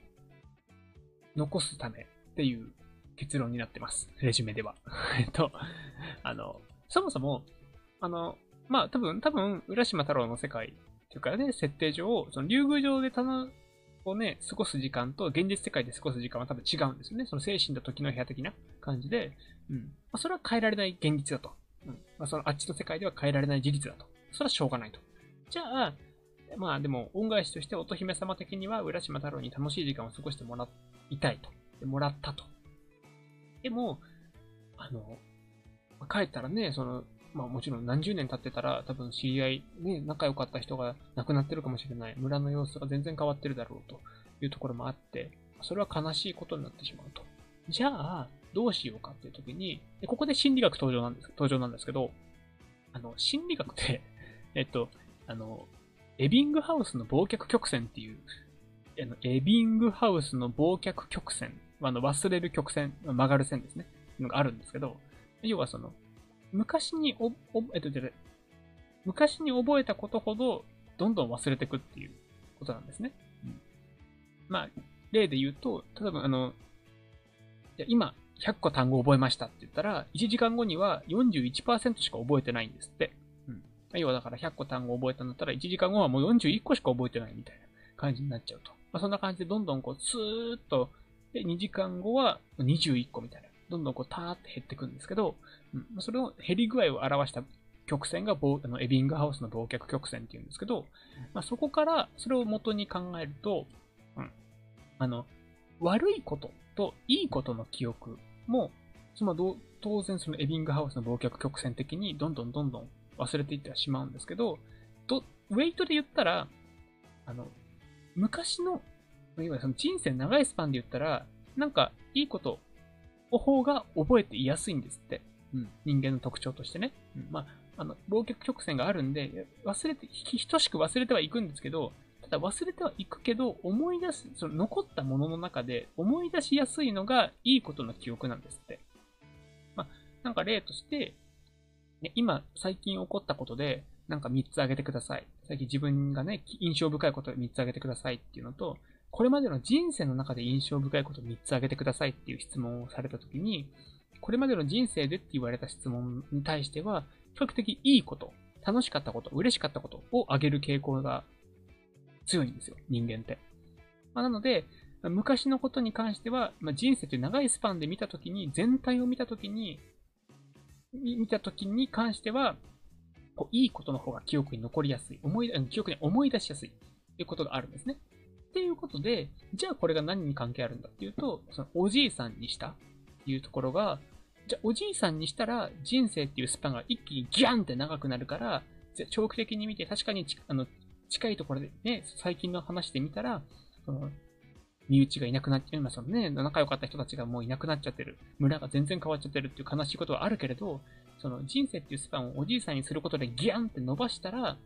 残すためっていう結論になってます。レジュメでは。<laughs> えっと、あの、そもそも、あの、まあ、多分、多分、浦島太郎の世界っていうかね、設定上、その竜宮城でたのをね、過ごす時間と現実世界で過ごす時間は多分違うんですよね。その精神と時の部屋的な感じで、うん。まあ、それは変えられない現実だと。うん。まあ、そのあっちの世界では変えられない事実だと。それはしょうがないと。じゃあ、まあでも、恩返しとして乙姫様的には浦島太郎に楽しい時間を過ごしてもらいたいと。でもらったと。でも、あの、帰ったらね、その、まあもちろん何十年経ってたら多分知り合い、ね、仲良かった人が亡くなってるかもしれない。村の様子が全然変わってるだろうというところもあって、それは悲しいことになってしまうと。じゃあ、どうしようかっていう時に、でここで心理学登場なんです、登場なんですけど、あの、心理学って、えっと、あの、エビングハウスの忘却曲線っていう、あのエビングハウスの忘却曲線、あの忘れる曲線、曲がる線ですね、のがあるんですけど、要はその、昔にお、お、えっと、昔に覚えたことほど、どんどん忘れていくっていうことなんですね。うん、まあ、例で言うと、例えばあの、で今、100個単語覚えましたって言ったら、1時間後には41%しか覚えてないんですって。要はだから100個単語を覚えたんだったら、1時間後はもう41個しか覚えてないみたいな感じになっちゃうと。まあ、そんな感じでどんどんこう、スーッと、で、2時間後は21個みたいな。どんどんこう、ターって減っていくんですけど、うん、それを減り具合を表した曲線があのエビングハウスの忘却曲線っていうんですけど、まあ、そこからそれを元に考えると、うん、あの、悪いことといいことの記憶も、その当然そのエビングハウスの忘却曲線的にどんどんどんどん忘れていってはしまうんですけど、と、ウェイトで言ったら、あの、昔の、いわゆるその人生長いスパンで言ったら、なんかいいことの方が覚えていやすいんですって。うん、人間の特徴としてね。うん、まあ、あの、忘却曲線があるんで、忘れて、等しく忘れてはいくんですけど、ただ忘れてはいくけど、思い出す、その残ったものの中で思い出しやすいのがいいことの記憶なんですって。まあ、なんか例として、ね、今、最近起こったことで、なんか3つ挙げてください。最近自分がね、印象深いことを3つ挙げてくださいっていうのと、これまでの人生の中で印象深いこと3つ挙げてくださいっていう質問をされたときに、これまでの人生でって言われた質問に対しては、比較的いいこと、楽しかったこと、嬉しかったことをあげる傾向が強いんですよ、人間って。まあ、なので、昔のことに関しては、まあ、人生という長いスパンで見たときに、全体を見たときに、見たときに関しては、こういいことの方が記憶に残りやすい。思い、記憶に思い出しやすい。ということがあるんですね。っていうことで、じゃあこれが何に関係あるんだっていうと、そのおじいさんにしたっていうところが、じゃあ、おじいさんにしたら、人生っていうスパンが一気にギャンって長くなるから、長期的に見て、確かにあの近いところでね、最近の話で見たら、その、身内がいなくなっちゃいますよね。仲良かった人たちがもういなくなっちゃってる。村が全然変わっちゃってるっていう悲しいことはあるけれど、その人生っていうスパンをおじいさんにすることでギャンって伸ばしたら、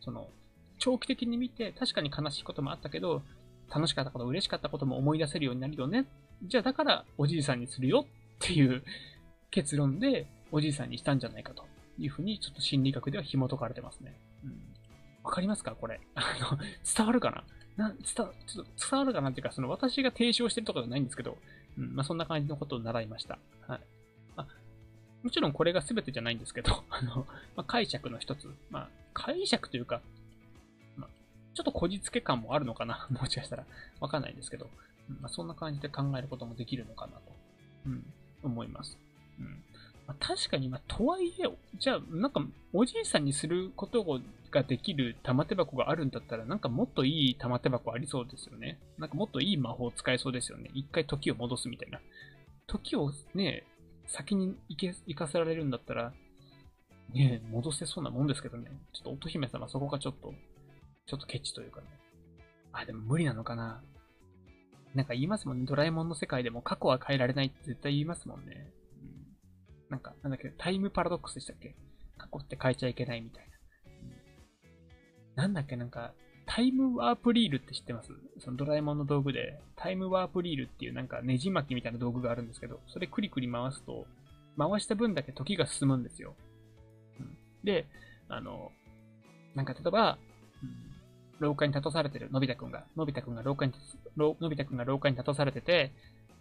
その、長期的に見て確かに悲しいこともあったけど、楽しかったこと、嬉しかったことも思い出せるようになるよね。じゃあだからおじいさんにするよっていう結論でおじいさんにしたんじゃないかというふうにちょっと心理学では紐解かれてますね。うん。わかりますか？これ。あの、伝わるかな？な伝ちょっと伝わるかなっていうか、その私が提唱してるとかじゃないんですけど、うん、まあそんな感じのことを習いました。はい。あ、もちろんこれが全てじゃないんですけど、<laughs> あの、まあ、解釈の一つ。まあ、解釈というか、まあ、ちょっとこじつけ感もあるのかな <laughs> もしかしたら。わかんないですけど、うんまあ、そんな感じで考えることもできるのかなと。うん。思います。うん。まあ、確かに、まあ、とはいえ、じゃあ、なんか、おじいさんにすることをができる玉手箱があるんだったら、なんかもっといい玉手箱ありそうですよね。なんかもっといい魔法使えそうですよね。一回時を戻すみたいな。時をね、先に行け、行かせられるんだったら、ね、戻せそうなもんですけどね。ちょっと乙姫様そこがちょっと、ちょっとケチというかね。あ、でも無理なのかな。なんか言いますもんね。ドラえもんの世界でも過去は変えられないって絶対言いますもんね。うん、なんか、なんだっけ、タイムパラドックスでしたっけ？過去って変えちゃいけないみたいな。うん、なんだっけ、なんか、タイムワープリールって知ってます？そのドラえもんの道具で、タイムワープリールっていうなんかネジ巻きみたいな道具があるんですけど、それクリクリ回すと、回した分だけ時が進むんですよ。うん、で、あの、なんか例えば、廊下に立たされてる、のび太くんが、のび太くんが廊下に、のび太くんが廊下に立たされてて、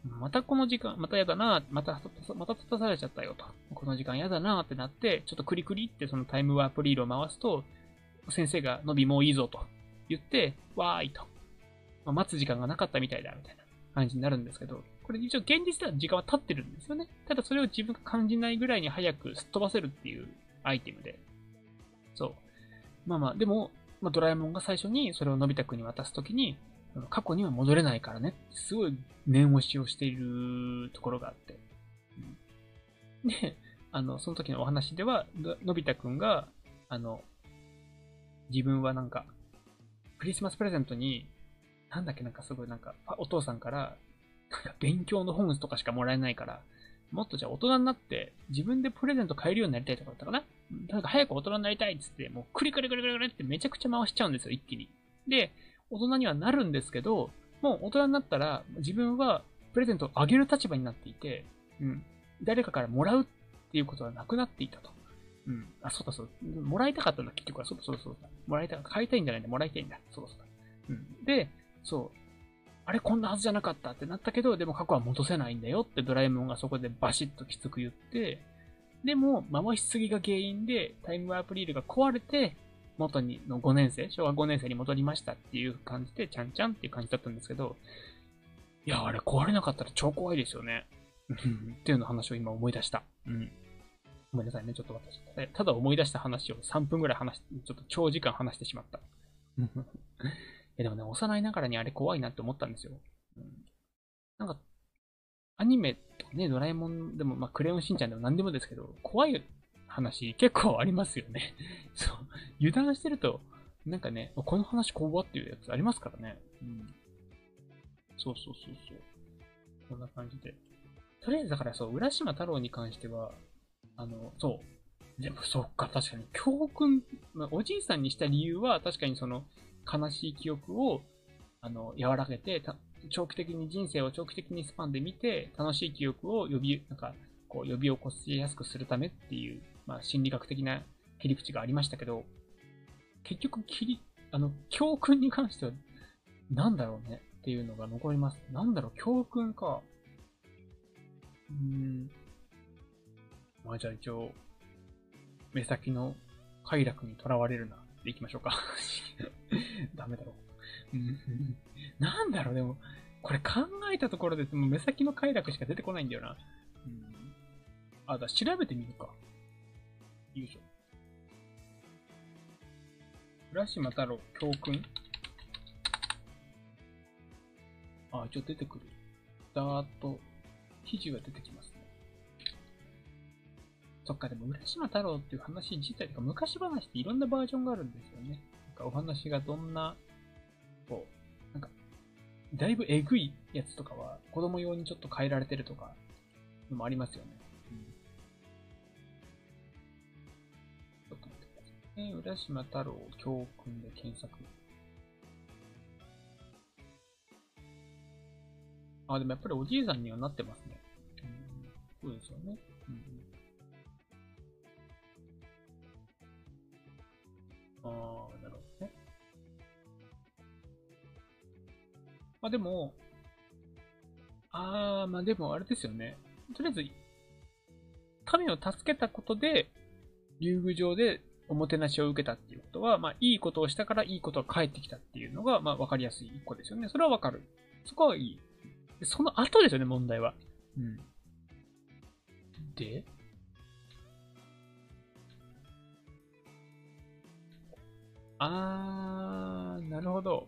またこの時間、またやだな、また、また立たされちゃったよと。この時間やだなってなって、ちょっとクリクリってそのタイムワープリールを回すと、先生がのびもういいぞと言って、わーいと。まあ、待つ時間がなかったみたいだ、みたいな感じになるんですけど、これ一応現実では時間は経ってるんですよね。ただそれを自分が感じないぐらいに早くすっ飛ばせるっていうアイテムで。そう。まあまあ、でも、まあ、ドラえもんが最初にそれをのび太くんに渡すときに、過去には戻れないからね、すごい念押しをしているところがあって。で、あの、その時のお話では、のび太くんが、あの、自分はなんか、クリスマスプレゼントに、なんだっけ、なんかすごいなんか、お父さんから、なんか勉強の本とかしかもらえないから、もっとじゃあ大人になって自分でプレゼント買えるようになりたいとかだったかな？なんか早く大人になりたいっつって、もうクリクリクリクリクリってめちゃくちゃ回しちゃうんですよ、一気に。で、大人にはなるんですけど、もう大人になったら自分はプレゼントをあげる立場になっていて、うん。誰かからもらうっていうことはなくなっていたと。うん。あ、そうだそうだ。もらいたかったんだ、結局は。そうだそうだそうだ。もらいたかった。買いたいんじゃないんだ。もらいたいんだ。そうだそうだ。うん。で、そう。あれこんなはずじゃなかったってなったけど、でも過去は戻せないんだよってドラえもんがそこでバシッときつく言って、でも、回しすぎが原因でタイムワープリールが壊れて、元にの5年生、小学5年生に戻りましたっていう感じで、ちゃんちゃんっていう感じだったんですけど、いや、あれ壊れなかったら超怖いですよね。っていうの話を今思い出した。うん。ごめんなさいね、ちょっと私。ただ思い出した話を3分ぐらい話して、ちょっと長時間話してしまった。<laughs> えでもね、幼いながらにあれ怖いなって思ったんですよ。うん、なんか、アニメとね、ドラえもんでも、まあ、クレヨンしんちゃんでも何でもですけど、怖い話結構ありますよね。<laughs> そう。油断してると、なんかね、この話怖っていうやつありますからね。うん。そうそうそうそう。こんな感じで。とりあえずだからそう、浦島太郎に関しては、あの、そう。でもそっか、確かに教訓、まあ、おじいさんにした理由は確かにその悲しい記憶を、あの、和らげて、長期的に人生を長期的にスパンで見て、楽しい記憶を呼び、なんか、こう呼び起こしやすくするためっていう、まあ、心理学的な切り口がありましたけど、結局、切り、あの、教訓に関しては、なんだろうねっていうのが残ります。なんだろう、教訓か。うん。まあじゃあ一応、目先の快楽にとらわれるなでいきましょうか <laughs> ダメだろう。なんだろう、でも、これ考えたところで、も目先の快楽しか出てこないんだよな。うん、あ、だ、調べてみるか。よいしょ。浦島太郎、教訓あ、一応出てくる。ダーッと、記事が出てきます。そっか、でも、浦島太郎っていう話自体とか、昔話っていろんなバージョンがあるんですよね。なんかお話がどんな、こう、なんか、だいぶえぐいやつとかは、子供用にちょっと変えられてるとか、のもありますよね。うん。ちょっと待ってくださいね。浦島太郎教訓で検索。あ、でもやっぱりおじいさんにはなってますね。うん、そうですよね。ああ、なるほどね。まあでも、ああ、まあでもあれですよね。とりあえず、神を助けたことで、竜宮城でおもてなしを受けたっていうことは、まあいいことをしたからいいことが返ってきたっていうのが、まあわかりやすい一個ですよね。それはわかる。そこはいい。その後ですよね、問題は。うん。で、あー、なるほど。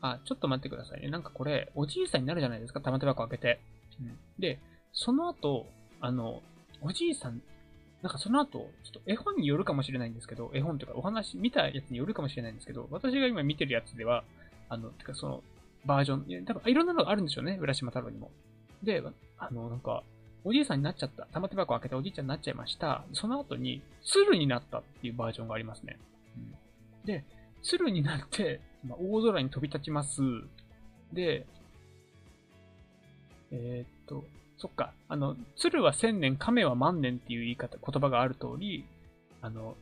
あ、ちょっと待ってくださいね。なんかこれ、おじいさんになるじゃないですか、玉手箱開けて。うん、で、その後、あの、おじいさん、なんかその後、ちょっと絵本によるかもしれないんですけど、絵本というかお話、見たやつによるかもしれないんですけど、私が今見てるやつでは、あの、てかその、バージョン、多分いろんなのがあるんでしょうね、浦島太郎にも。で、あの、なんか、おじいさんになっちゃった。玉手箱開けておじいちゃんになっちゃいました。その後に、鶴になったっていうバージョンがありますね。うん、で、鶴になって、まあ、大空に飛び立ちます。で、えー、っと、そっか。あの、鶴は千年、亀は万年っていう言い方、言葉がある通り、あの、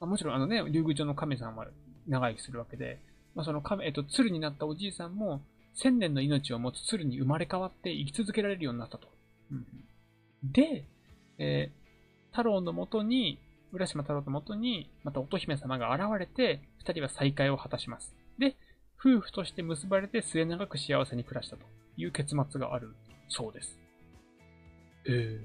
まあ、もちろんあのね、竜宮城の亀さんは長生きするわけで、まあ、その亀、えっと、鶴になったおじいさんも、千年の命を持つ鶴に生まれ変わって生き続けられるようになったと。うん、で、えー、太郎のもとに、浦島太郎のもとに、また乙姫様が現れて、二人は再会を果たします。で、夫婦として結ばれて末永く幸せに暮らしたという結末があるそうです。え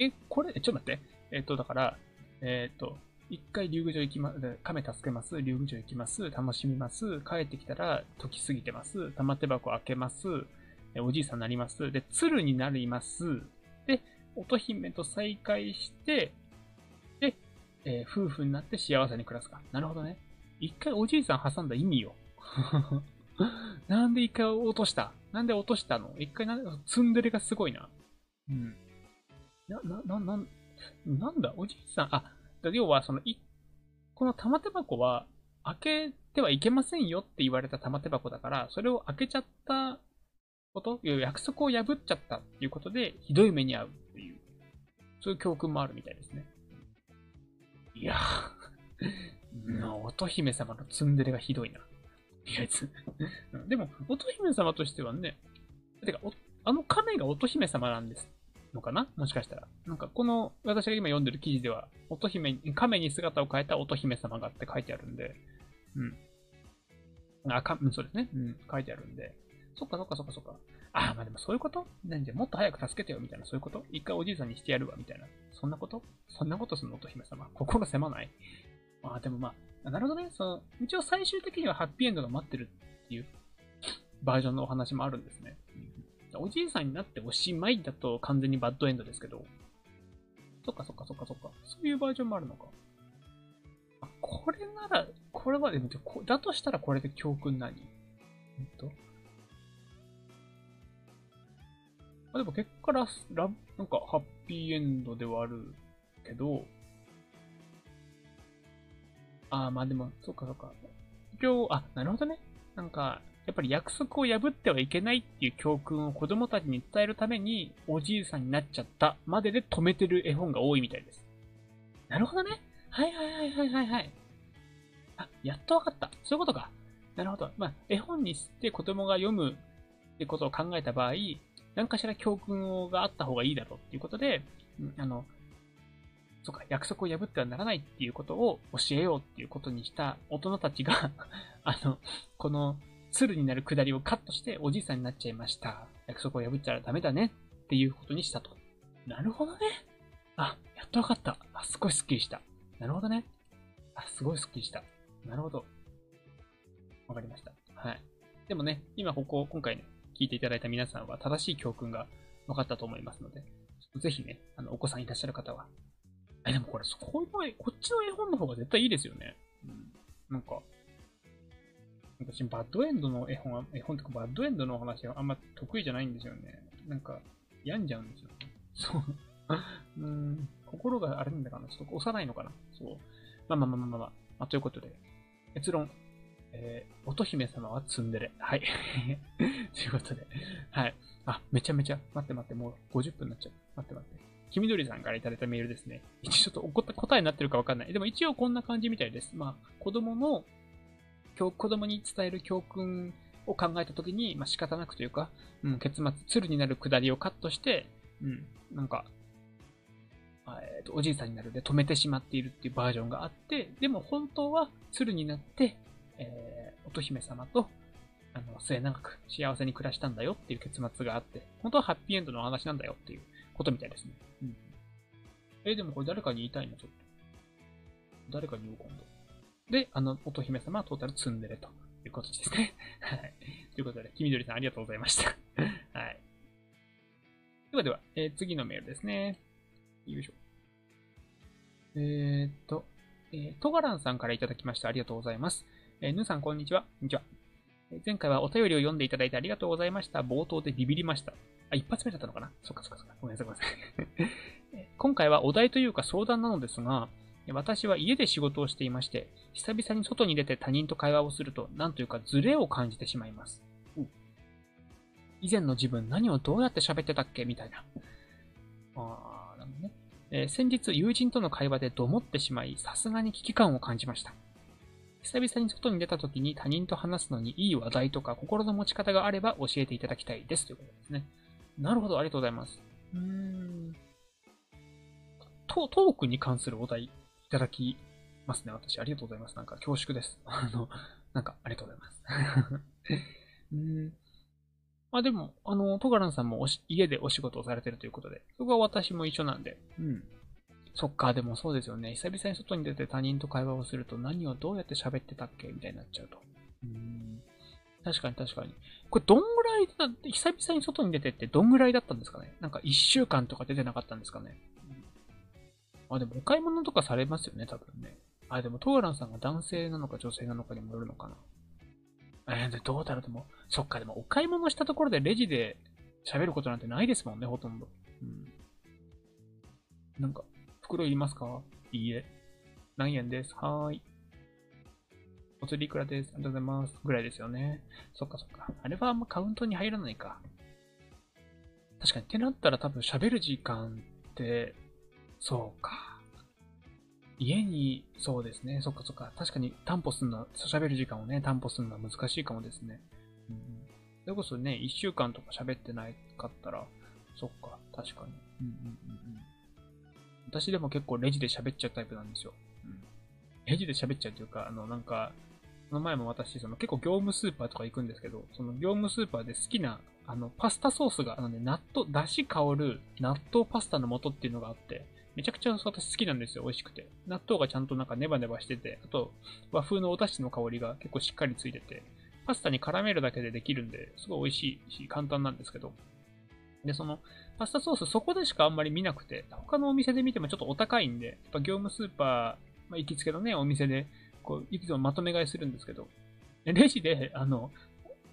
ー、え、これ、ちょっと待って。えっ、と、だから、えっ、と、一回竜宮城行きます、亀助けます。竜宮城行きます。楽しみます。帰ってきたら時過ぎてます。玉手箱開けます。おじいさんになります。で、鶴になります。で、乙姫と再会して、で、えー、夫婦になって幸せに暮らすか。なるほどね。一回おじいさん挟んだ意味よ。<laughs> なんで一回落とした？なんで落としたの？一回なんで、ツンデレがすごいな。うん。な、な、な、な、なんだ？おじいさん、あ、要は、その、い、この玉手箱は、開けてはいけませんよって言われた玉手箱だから、それを開けちゃったこと、約束を破っちゃったっていうことで、ひどい目に遭うっていう、そういう教訓もあるみたいですね。いやうん、乙姫様のツンデレがひどいな。とりあえず。う <laughs> んでも、乙姫様としてはね、てか、あの亀が乙姫様なんですのかな？もしかしたら。なんか、この、私が今読んでる記事では、乙姫、亀に姿を変えた乙姫様がって書いてあるんで、うん。あ、か、うんそうですね。うん、書いてあるんで。そっかそっかそっかそっか。ああ、まあでもそういうこと？なんで、もっと早く助けてよ、みたいな、そういうこと？一回おじいさんにしてやるわ、みたいな。そんなこと？そんなことすんの乙姫様。心狭ないああ、でもまあ、なるほどね。その、一応最終的にはハッピーエンドが待ってるっていうバージョンのお話もあるんですね。おじいさんになっておしまいだと完全にバッドエンドですけど。そっかそっかそっかそっか。そういうバージョンもあるのか。あ、これなら、これはで、だとしたらこれで教訓何？えっと。あ、でも結果ラス、ラなんかハッピーエンドではあるけど、ああ、まあでも、そっかそっか。一応、あ、なるほどね。なんか、やっぱり約束を破ってはいけないっていう教訓を子供たちに伝えるために、おじいさんになっちゃったまでで止めてる絵本が多いみたいです。なるほどね。はいはいはいはいはいはい。あ、やっとわかった。そういうことか。なるほど。まあ、絵本にして子供が読むってことを考えた場合、何かしら教訓があった方がいいだろうっていうことで、あの、そうか、約束を破ってはならないっていうことを教えようっていうことにした大人たちが <laughs> あの、この鶴になるくだりをカットしておじいさんになっちゃいました。約束を破っちゃダメだねっていうことにしたと。なるほどね。あ、やっとわかった。あ、すごいスッキリした。なるほどね。あ、すごいスッキリした。なるほど。わかりました。はい。でもね、今ここ、今回ね、聞いていただいた皆さんは正しい教訓が分かったと思いますので、ちょっとぜひね、あの、お子さんいらっしゃる方は。え、でもこれ、こういうのこっちの絵本の方が絶対いいですよね。うん。なんか、私、バッドエンドの絵本は、絵本とかバッドエンドの話はあんま得意じゃないんですよね。なんか、病んじゃうんですよ。そう。<laughs> うーん、心があれなんだかな。ちょっと幼いのかな。そう。まあまあまあまあまあ、まあ、まあということで、結論。えー、乙姫様はツンデレ。はい。<laughs> ということで、はい。あ、めちゃめちゃ、待って待って、もう50分になっちゃう。待って待って。黄緑さんからいただいたメールですね。一応ちょっと怒った答えになってるかわかんない。でも一応こんな感じみたいです。まあ、子供の、子供に伝える教訓を考えたときに、まあ仕方なくというか、うん、結末、鶴になるくだりをカットして、うん、なんか、えーと、おじいさんになるで止めてしまっているっていうバージョンがあって、でも本当は鶴になって、えー、乙姫様と、あの、末永く幸せに暮らしたんだよっていう結末があって、本当はハッピーエンドの話なんだよっていうことみたいですね。うん。えーでもこれ誰かに言いたいな、ちょっと。誰かに言おう、今度。で、あの、乙姫様はトータルツンデレということですね。<laughs> はい。ということで、黄緑さんありがとうございました。<laughs> はい。ではでは、えー次のメールですね。よいしょ。えー、っと、えー、トガランさんからいただきました。ありがとうございます。えー、ヌさん、こんにちは。こんにちは。前回はお便りを読んでいただいてありがとうございました。冒頭でビビりました。あ、一発目だったのかなそっかそっかそっか。ごめんなさい、ごめんなさい。<laughs> 今回はお題というか相談なのですが、私は家で仕事をしていまして、久々に外に出て他人と会話をすると、なんというかズレを感じてしまいます。以前の自分何をどうやって喋ってたっけみたいな。あー、なるほどね。えー先日友人との会話でどもってしまい、さすがに危機感を感じました。久々に外に出た時に他人と話すのにいい話題とか心の持ち方があれば教えていただきたいです。ということですね。なるほど、ありがとうございます。うーん。トトークに関するお題いただきますね、私。ありがとうございます。なんか恐縮です。<laughs> あの、なんかありがとうございます。<laughs> うん。まあでも、あの、トガランさんも家でお仕事をされてるということで、そこは私も一緒なんで、うん。そっか、でもそうですよね。久々に外に出て他人と会話をすると何をどうやって喋ってたっけ？みたいになっちゃうと。うーん。確かに確かに。これどんぐらいだ、久々に外に出てってどんぐらいだったんですかね？なんか一週間とか出てなかったんですかね、あ、でもお買い物とかされますよね、多分ね。あ、でもトーランさんが男性なのか女性なのかにもよるのかな。えー、でどうだろうでも、そっか、でもお買い物したところでレジで喋ることなんてないですもんね、ほとんど。うん。なんか、袋いりますか？いいえ。何円です？はーい。お釣りいくらです？ありがとうございます。ぐらいですよね。そっかそっか。あれはあんまカウントに入らないか。確かに、ってなったら多分喋る時間って、そうか。家に、そうですね。そっかそっか。確かに担保するのは、喋る時間をね、担保するのは難しいかもですね。うん、それこそね、一週間とか喋ってないかったら、そっか、確かに。うんうんうんうん。私でも結構レジで喋っちゃうタイプなんですよ。うん。レジで喋っちゃうというか、あの、なんか、その前も私、その結構業務スーパーとか行くんですけど、その業務スーパーで好きな、あの、パスタソースが、あのね、納豆、だし香る納豆パスタの素っていうのがあって、めちゃくちゃ私好きなんですよ。美味しくて。納豆がちゃんとなんかネバネバしてて、あと和風のお出汁の香りが結構しっかりついてて、パスタに絡めるだけでできるんで、すごい美味しいし、簡単なんですけど。で、その、パスタソースそこでしかあんまり見なくて、他のお店で見てもちょっとお高いんで、やっぱ業務スーパー、まあ、行きつけのね、お店で、こう、いつもまとめ買いするんですけど、レジで、あの、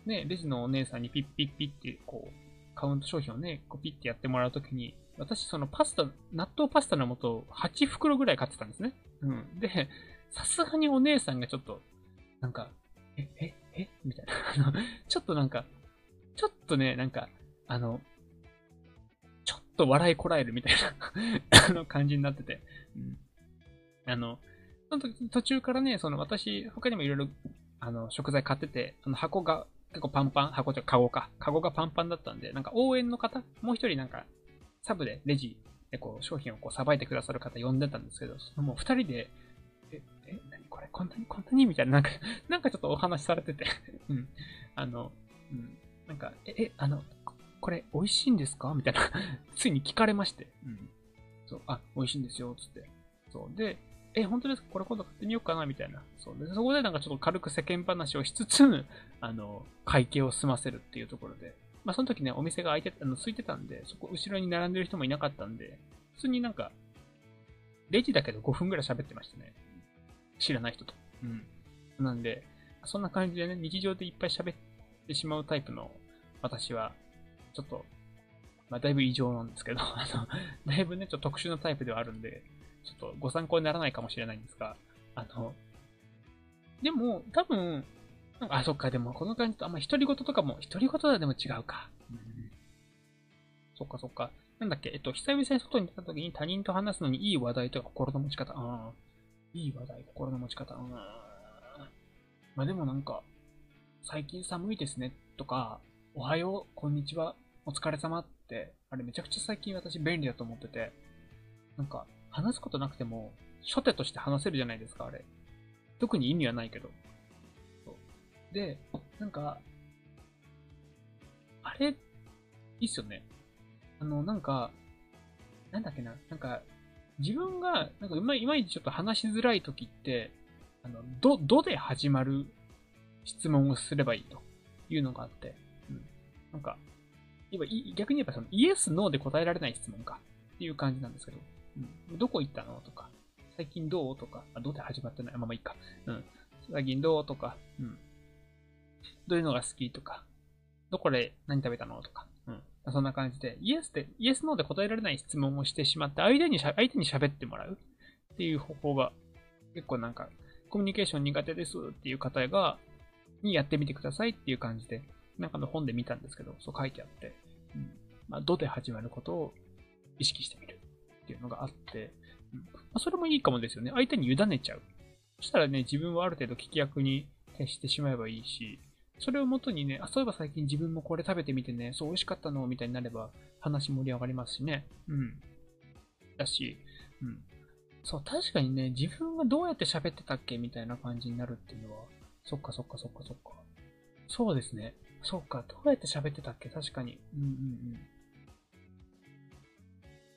ね、レジのお姉さんにピッピッピッって、こう、カウント商品をね、こうピッてやってもらうときに、私、そのパスタ、納豆パスタの素8袋ぐらい買ってたんですね。うん。で、さすがにお姉さんがちょっと、なんか、え、え、え？みたいな。あの、ちょっとなんか、ちょっとね、なんか、あの、ちょっと笑いこらえるみたいな <laughs> あの感じになってて。うん。あの、その時途中からね、その私、他にもいろいろ、あの、食材買ってて、あの箱が結構パンパン、箱とかカゴか。カゴがパンパンだったんで、なんか応援の方？もう一人なんかサブでレジでこう商品をこうさばいてくださる方呼んでたんですけど、そのもう二人で、え、え、何これ？こんなにこんなに？みたいな、なんか、<laughs> なんかちょっとお話しされてて <laughs> うん。あの、うん。なんか、え、え、あの、これ美味しいんですか？みたいな <laughs> ついに聞かれまして。うん。そう、あ、美味しいんですよ、つって。そう。で、え、本当ですか？これ今度買ってみようかなみたいな。そう。で、そこでなんかちょっと軽く世間話をしつつ、あの、会計を済ませるっていうところで、まあ、その時ね、お店が開いて、あの、空いてたんで、そこ、後ろに並んでる人もいなかったんで、普通になんか、レジだけど5分ぐらい喋ってましたね。知らない人と。うん。なんで、そんな感じでね、日常でいっぱい喋ってしまうタイプの私は、ちょっと、まあ、だいぶ異常なんですけど、<laughs> あの、だいぶね、ちょっと特殊なタイプではあるんで、ちょっとご参考にならないかもしれないんですが、あの、でも、多分、あ、そっか、でもこの感じとあんま独り言とかも、独り言はでも違うか。うん、そっかそっか。なんだっけ、えっと、久々に外に出た時に他人と話すのにいい話題とか心の持ち方。ああ。いい話題、心の持ち方。うん。まあでもなんか、最近寒いですねとか、おはよう、こんにちは、お疲れ様って、あれめちゃくちゃ最近私便利だと思ってて、なんか、話すことなくても、初手として話せるじゃないですか、あれ。特に意味はないけど。で、なんか、あれ、いいっすよね。あの、なんか、なんだっけな、なんか、自分が、なんかいまいまいちちょっと話しづらい時って、あの、ど、どで始まる質問をすればいいというのがあって、うん。なんか、今、逆に言えばそのイエス、ノーで答えられない質問かっていう感じなんですけど、うん、どこ行ったのとか、最近どうとか、あ、どうで始まってない。まあまあいいか。うん。最近どうとか、うん。どういうのが好きとか、どこで何食べたのとか、うん。そんな感じで、イエスで、イエスノーで答えられない質問をしてしまって、相手にしゃ、相手に喋ってもらうっていう方法が、結構なんか、コミュニケーション苦手ですっていう方が、にやってみてくださいっていう感じで、なんかの本で見たんですけど、そう書いてあって、うん。まあ、どで始まることを意識してみるっていうのがあって、うんまあ、それもいいかもですよね。相手に委ねちゃう。そしたらね、自分はある程度聞き役に徹してしまえばいいし、それをもとにね、あ、そういえば最近自分もこれ食べてみてね、そう美味しかったの、みたいになれば話盛り上がりますしね。うん。だし、うん。そう、確かにね、自分がどうやって喋ってたっけみたいな感じになるっていうのは、そっかそっかそっかそっか。そうですね。そっか、どうやって喋ってたっけ確かに。うんうんうん。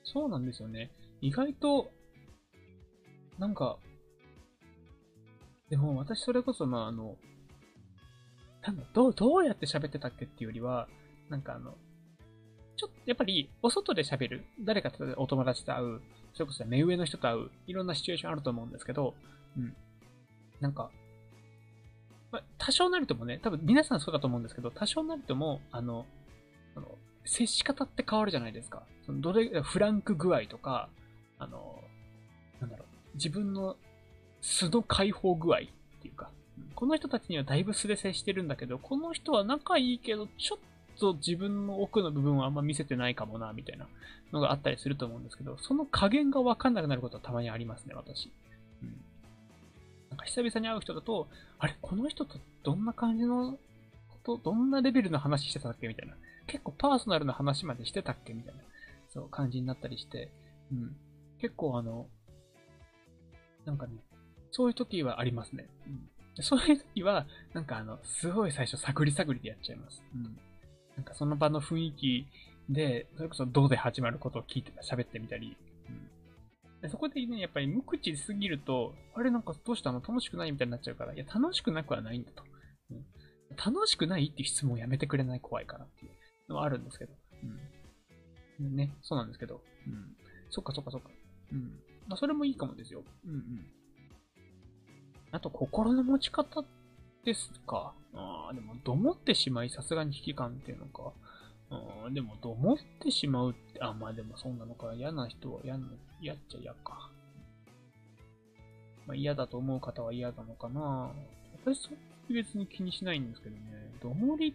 そうなんですよね。意外と、なんか、でも私それこそ、まああの、なんだ、どう、どうやって喋ってたっけっていうよりは、なんかあの、ちょっと、やっぱり、お外で喋る。誰かとお友達と会う。それこそ目上の人と会う。いろんなシチュエーションあると思うんですけど、うん。なんか、まあ、多少なりともね、多分皆さんそうだと思うんですけど、多少なりとも、あの、あの接し方って変わるじゃないですか。そのどれ、フランク具合とか、あの、なんだろう、自分の素の解放具合、この人たちにはだいぶ素で接してるんだけど、この人は仲いいけど、ちょっと自分の奥の部分はあんま見せてないかもな、みたいなのがあったりすると思うんですけど、その加減がわかんなくなることはたまにありますね、私。うん。なんか久々に会う人だと、あれ、この人とどんな感じのこと、どんなレベルの話してたっけみたいな。結構パーソナルな話までしてたっけみたいな、そう、感じになったりして、うん。結構あの、なんかね、そういう時はありますね。うん。そういう時は、なんかあの、すごい最初探り探りでやっちゃいます。うん。なんかその場の雰囲気で、それこそどうで始まることを聞いて、喋ってみたり、うん。でそこでね、やっぱり無口すぎると、あれなんかどうしたの？楽しくない？みたいになっちゃうから、いや、楽しくなくはないんだと。うん、楽しくないっていう質問をやめてくれない怖いからっていうのはあるんですけど。うん。ね、そうなんですけど。うん。そっかそっかそっか。うん。まあ、それもいいかもですよ。うんうん。あと、心の持ち方ですか？ああ、でも、どもってしまい、さすがに危機感っていうのか。あでも、どもってしまうって、あ、まあでもそうなのか。嫌な人は嫌な、嫌っちゃ嫌か。まあ嫌だと思う方は嫌なのかな。私、そ別に気にしないんですけどね。どもりっ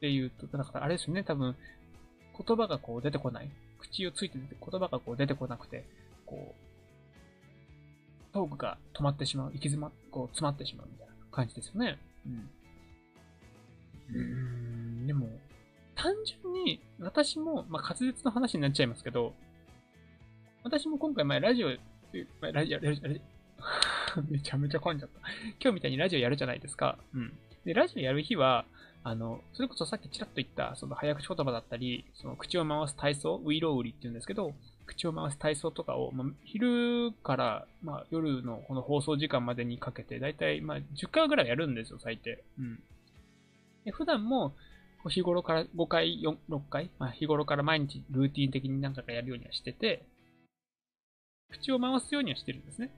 て言うと、だからあれですよね、多分、言葉がこう出てこない。口をついてて言葉がこう出てこなくて、こう、トークが止まってしまう、行き詰ま、こう詰まってしまうみたいな感じですよね。うん。うーん、でも、単純に、私も、まあ、滑舌の話になっちゃいますけど、私も今回前ラジオ、ラジオ、ラジオ、ラジオめちゃめちゃ噛んじゃった。今日みたいにラジオやるじゃないですか。うん。で、ラジオやる日は、あの、それこそさっきちらっと言った、その早口言葉だったり、その口を回す体操、ウィロウリって言うんですけど、口を回す体操とかを、まあ、昼から、まあ、夜のこの放送時間までにかけて、だいたい、まあ、10回ぐらいやるんですよ、最低。うん。で普段も、日頃から5回、4 6回、まあ、日頃から毎日ルーティン的に何回かやるようにはしてて、口を回すようにはしてるんですね。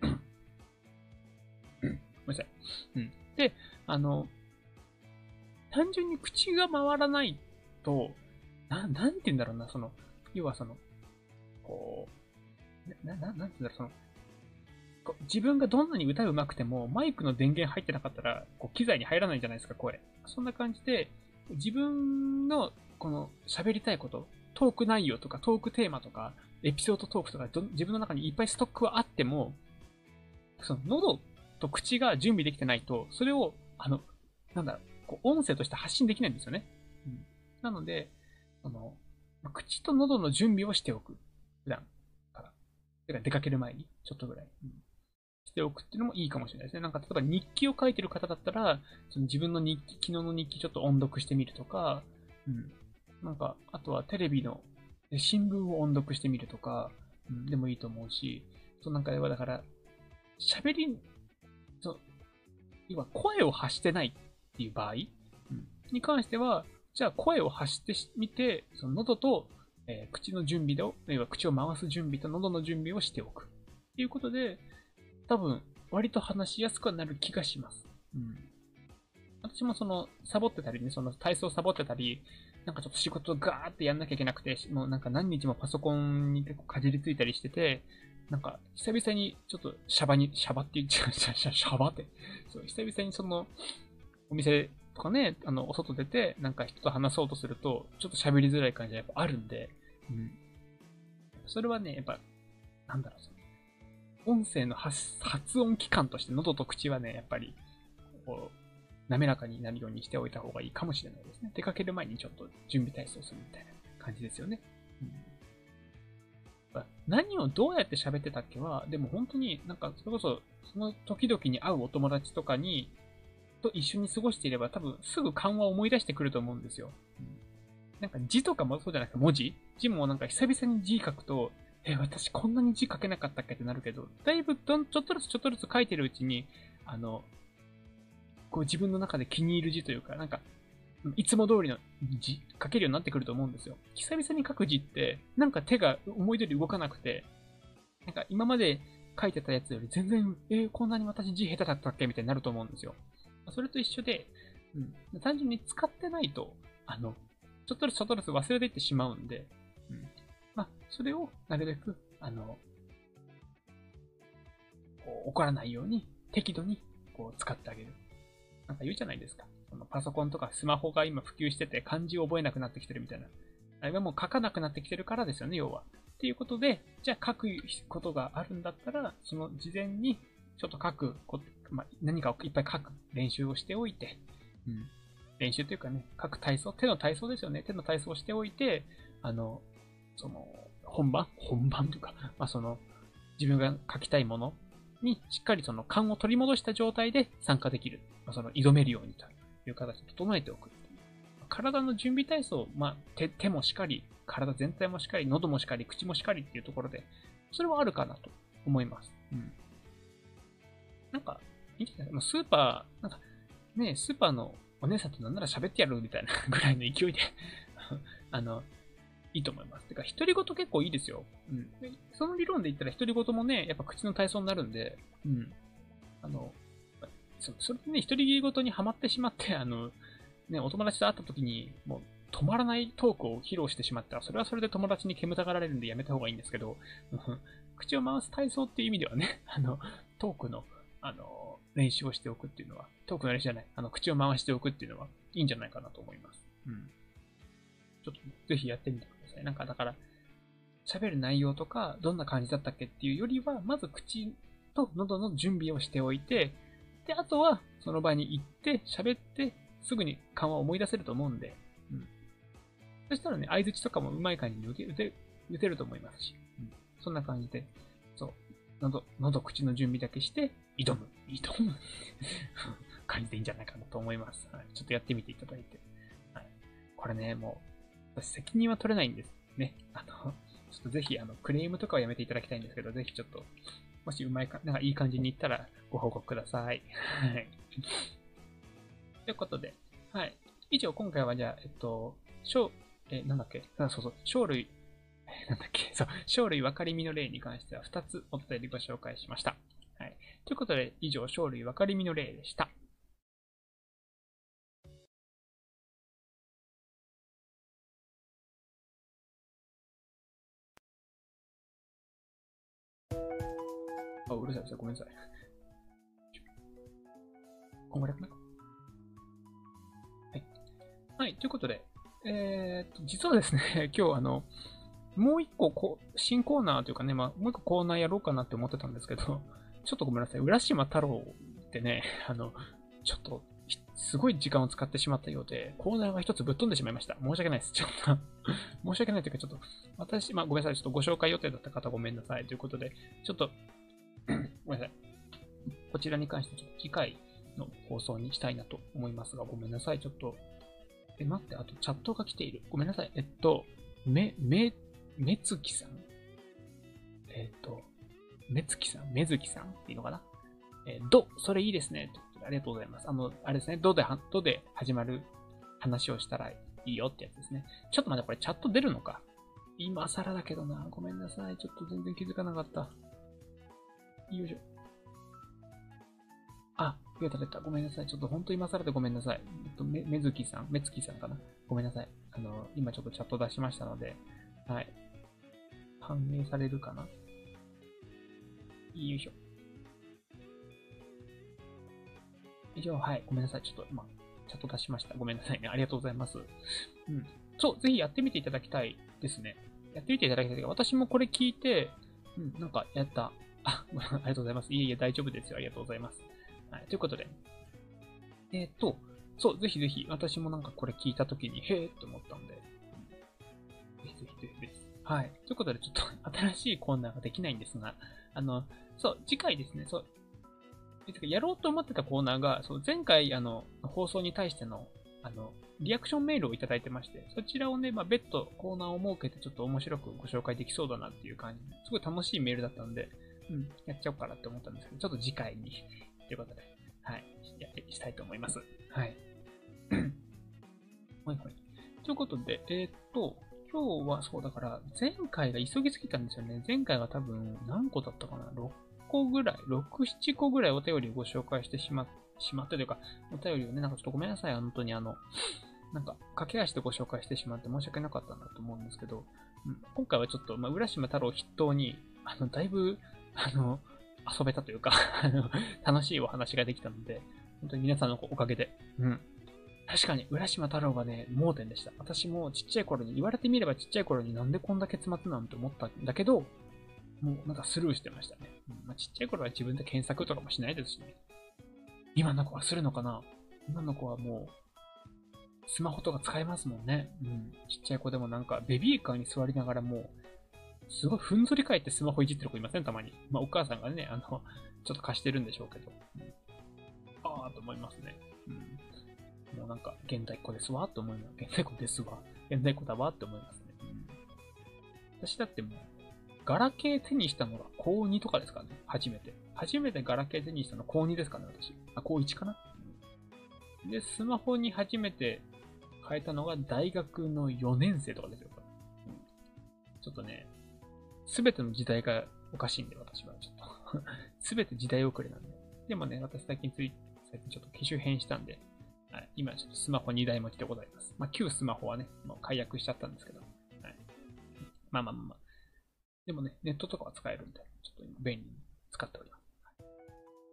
<coughs> ごめんなさい。うん。で、あの、単純に口が回らないと、な、なんて言うんだろうな、その、要はその、こう、な、な、なんて言うんだろう、その、自分がどんなに歌うまくても、マイクの電源入ってなかったら、こう、機材に入らないじゃないですか、声。そんな感じで、自分の、この、喋りたいこと、トーク内容とか、トークテーマとか、エピソードトークとか、自分の中にいっぱいストックはあっても、その、喉と口が準備できてないと、それを、あの、なんだろう、こう音声として発信できないんですよね。うん、なので、あの、口と喉の準備をしておく。普段から。てか出かける前に、ちょっとぐらい、うん。しておくっていうのもいいかもしれないですね。なんか例えば日記を書いてる方だったら、その自分の日記、昨日の日記ちょっと音読してみるとか、うん。なんか、あとはテレビの新聞を音読してみるとか、うん、でもいいと思うし、そうなんかでは、だから、喋り、そう、要は声を発してないっていう場合、うん、に関しては、じゃあ声を発してみて、その喉と、えー、口の準備と、要は口を回す準備と喉の準備をしておく。っていうことで、多分、割と話しやすくはなる気がします。うん。私もその、サボってたりね、その体操サボってたり、なんかちょっと仕事ガーってやんなきゃいけなくて、もうなんか何日もパソコンに結構かじりついたりしてて、なんか久々にちょっとシャバに、シャバって言っちゃう、シャバって。そう、久々にその、お店とかね、あの、お外出て、なんか人と話そうとすると、ちょっと喋りづらい感じがやっぱあるんで、うん。それはね、やっぱ、なんだろう、その、音声の発音機関として喉と口はね、やっぱり、こう、滑らかになるようにしておいた方がいいかもしれないですね。出かける前にちょっと準備体操するみたいな感じですよね。うん何をどうやって喋ってたっけは、でも本当になんかそれこそその時々に会うお友達とかにと一緒に過ごしていれば多分すぐ緩和を思い出してくると思うんですよ。うん、なんか字とかもそうじゃなくて文字？字もなんか久々に字書くと、え、私こんなに字書けなかったっけってなるけど、だいぶどんちょっとずつちょっとずつ書いてるうちに、あの、こう自分の中で気に入る字というか、なんか、いつも通りの字書けるようになってくると思うんですよ。久々に書く字って、なんか手が思い通り動かなくて、なんか今まで書いてたやつより全然、えー、こんなに私字下手だったっけ？みたいになると思うんですよ。それと一緒で、うん、単純に使ってないと、あの、ちょっとずつちょっとずつ忘れていってしまうんで、うん。まあ、それをなるべく、あの、こう怒らないように、適度に、こう、使ってあげる。なんか言うじゃないですか。そのパソコンとかスマホが今普及してて漢字を覚えなくなってきてるみたいな。あれはもう書かなくなってきてるからですよね、要は。っていうことで、じゃあ書くことがあるんだったら、その事前にちょっと書くこ、まあ、何かをいっぱい書く練習をしておいて、うん。練習というかね、書く体操、手の体操ですよね。手の体操をしておいて、あの、その、本番本番というか、まあ、その、自分が書きたいものにしっかりその勘を取り戻した状態で参加できる。まあ、その、挑めるようにという形で整えておく。体の準備体操、まあ、手手もしっかり、体全体もしっかり、喉もしっかり、口もしっかりっていうところで、それはあるかなと思います。うん。なんか、いいんじゃないスーパー、なんか、ね、スーパーのお姉さんとなんなら喋ってやるみたいな <laughs> ぐらいの勢いで <laughs> あの、いいと思います。てか、独り言結構いいですよ。うん。その理論で言ったら独り言もね、やっぱ口の体操になるんで、うん。あの、そそれでね、独り言にはまってしまって、あの、ね、お友達と会った時に、もう、止まらないトークを披露してしまったら、それはそれで友達に煙たがられるんでやめた方がいいんですけど、口を回す体操っていう意味ではね、あの、トークの、あの、練習をしておくっていうのは、トークの練習じゃない、あの、口を回しておくっていうのはいいんじゃないかなと思います。うん。ちょっと、ぜひやってみてください。なんか、だから、喋る内容とか、どんな感じだったっけっていうよりは、まず口と喉の準備をしておいて、で、あとは、その場に行って、喋って、すぐに緩和を思い出せると思うんで、うん。そしたらね、相槌とかもうまい感じに打て打てると思いますし、うん。そんな感じで、喉、喉、口の準備だけして、挑む。挑む <laughs> 感じでいいんじゃないかなと思います。はい。ちょっとやってみていただいて。はい。これね、もう、私責任は取れないんですね。あの、ちょっとぜひ、あの、クレームとかはやめていただきたいんですけど、ぜひちょっと、もしうまいか、なんかいい感じにいったらご報告ください。はい。ということで、はい。以上、今回はじゃあ、えっと、小、え、なんだっけ？あ、そうそう、小類、<laughs> なんだっけそう、小類分かりみの例に関しては2つお伝えでご紹介しました。はい。ということで、以上、小類分かりみの例でした。あ、うるさいですごめんなさい。こんぐらいかなはい。はい、ということで、えー、実はですね、<laughs> 今日あの、もう一個こ新コーナーというかね、まあ、もう一個コーナーやろうかなって思ってたんですけど、<laughs> ちょっとごめんなさい。浦島太郎ってね、<laughs> あの、ちょっと、すごい時間を使ってしまったようで、コーナーが一つぶっ飛んでしまいました。申し訳ないです。ちょっと <laughs> 申し訳ないというか、ちょっと、私、まあ、ごめんなさい。ちょっとご紹介予定だった方ごめんなさい。ということで、ちょっと <coughs> ごめんなさい。こちらに関してちょっと次回の放送にしたいなと思いますが、ごめんなさい。ちょっと、え、待って、あとチャットが来ている。ごめんなさい。えっと、め、め、めつきさん？えっと、めつきさん？めずきさん？っていうのかな？えー、ど、それいいですね。ありがとうございます。あの、あれですね。どで、どで始まる話をしたらいいよってやつですね。ちょっと待って、これチャット出るのか？今更だけどな。ごめんなさい。ちょっと全然気づかなかった。よいしょ。あ、増えた出た。ごめんなさい。ちょっと本当今更でごめんなさい。えっと、め、めずきさん、めつきさんかな？ごめんなさい。あの、今ちょっとチャット出しましたので、はい。反映されるかな。よいしょ。以上、はい。ごめんなさい。ちょっと今、チャット出しました。ごめんなさいね。ありがとうございます。うん。そう、ぜひやってみていただきたいですね。やってみていただきたい。私もこれ聞いて、うん、なんかやった。あ、ありがとうございます。いえいえ、大丈夫ですよ。ありがとうございます。はい、ということで。えっ、ー、と、そう、ぜひぜひ、私もなんかこれ聞いたときに、へえって思ったんで、ぜひぜひぜひです。はい。ということで、ちょっと <laughs> 新しいコーナーができないんですが、あの、そう、次回ですね、そう、やろうと思ってたコーナーが、そう前回、あの、放送に対しての、あの、リアクションメールをいただいてまして、そちらをね、まあ、別途コーナーを設けてちょっと面白くご紹介できそうだなっていう感じすごい楽しいメールだったんで、うん、やっちゃおうかなって思ったんですけど、ちょっと次回にということで、はい、やってしたいと思います。はい。<clears throat> はいはい。ということで、えー、っと、今日はそうだから、前回が急ぎすぎたんですよね。前回は多分何個だったかな ?6 個ぐらい、6、7個ぐらいお便りをご紹介してしま、しまったというか、お便りをね、なんかちょっとごめんなさい、本当にあの、なんか、駆け足でご紹介してしまって申し訳なかったなと思うんですけど、うん、今回はちょっと、まあ、浦島太郎筆頭に、あの、だいぶ、あの、遊べたというかあの、楽しいお話ができたので、本当に皆さんのおかげで、うん。確かに、浦島太郎がね、盲点でした。私もちっちゃい頃に、言われてみればちっちゃい頃になんでこんだけ結末なんて思ったんだけど、もうなんかスルーしてましたね。うんまあ、ちっちゃい頃は自分で検索とかもしないですしね。今の子はするのかな？今の子はもう、スマホとか使えますもんね。うん。ちっちゃい子でもなんか、ベビーカーに座りながらもう、すごいふんぞり返ってスマホいじってる子いません？たまに。まあ、お母さんがね、あの、ちょっと貸してるんでしょうけど。うん、ああ、と思いますね。なんか、現代っ子ですわ、と思います。現代っ子ですわ。現代っ子だわ、って思いますね。うん。私だってもう、ガラケー手にしたのが高2とかですかね。初めて。初めてガラケー手にしたの高2ですかね、私。あ、高1かな。で、スマホに初めて変えたのが大学の4年生とかですよ。うん、ちょっとね、すべての時代がおかしいんで、私は。ちょっと <laughs> すべて時代遅れなんで。でもね、私最近つい、最近ちょっと機種変したんで、はい、今スマホ2台持ちでございます。まあ、旧スマホはね、もう解約しちゃったんですけど。はい、まあまあまあまあ。でもね、ネットとかは使えるんで、ちょっと今便利に使っております。はい、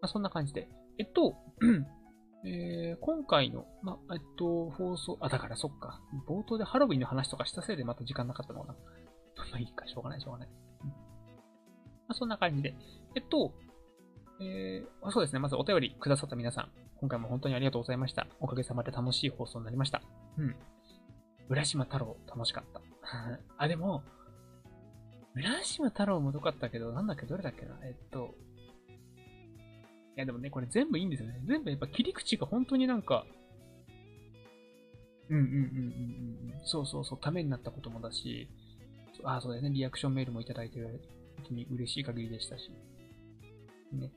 まあ、そんな感じで。えっと、<clears throat> えー、今回の、まあ、えっと、放送、あ、だからそっか。冒頭でハロウィンの話とかしたせいでまた時間なかったのかな。<laughs> まあいいか、しょうがない、しょうがない。うん、まあ、そんな感じで。えっと、えー、そうですね。まずお便りくださった皆さん、今回も本当にありがとうございました。おかげさまで楽しい放送になりました。うん。浦島太郎、楽しかった。<laughs> あ、でも、浦島太郎も良かったけど、なんだっけ、どれだっけな？えっと、いやでもね、これ全部いいんですよね。全部やっぱ切り口が本当になんか、うんうんうんうんうん。そうそうそう、ためになったこともだし、あ、そうだよね、リアクションメールもいただいて、本当に嬉しい限りでしたし。ね、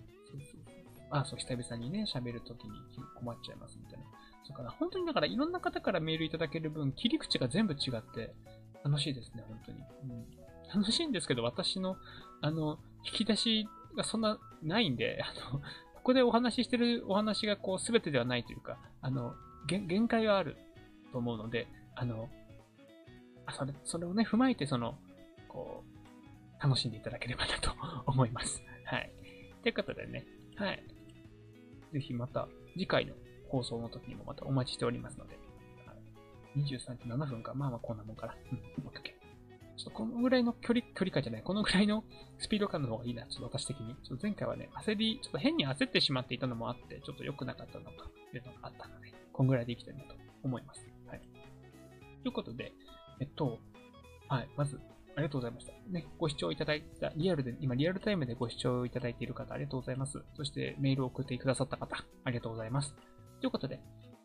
そうそうそう。あ、そう、久々にね、喋るときに困っちゃいますみたいな。そうかな、本当にだからいろんな方からメールいただける分、切り口が全部違って楽しいですね、本当に。うん、楽しいんですけど、私の、あの、引き出しがそんなないんで、あの、ここでお話ししてるお話がこう全てではないというか、あの、限界があると思うので、あの、あそれ、それをね、踏まえて、その、こう、楽しんでいただければなと思います。はい。ということでね、はい。ぜひまた次回の放送の時にもまたお待ちしておりますので、23時7分か。まあまあこんなもんかな。うん、OK。ちょっとこのぐらいの距離、距離感じゃない、このぐらいのスピード感の方がいいな、ちょっと私的に。ちょっと前回はね、焦り、ちょっと変に焦ってしまっていたのもあって、ちょっと良くなかったのかというのがあったので、こんぐらいでいきたいなと思います。はい。ということで、えっと、はい、まず、ありがとうございました。ね、ご視聴いただいた、リアルで、今リアルタイムでご視聴いただいている方、ありがとうございます。そしてメールを送ってくださった方、ありがとうございます。ということで、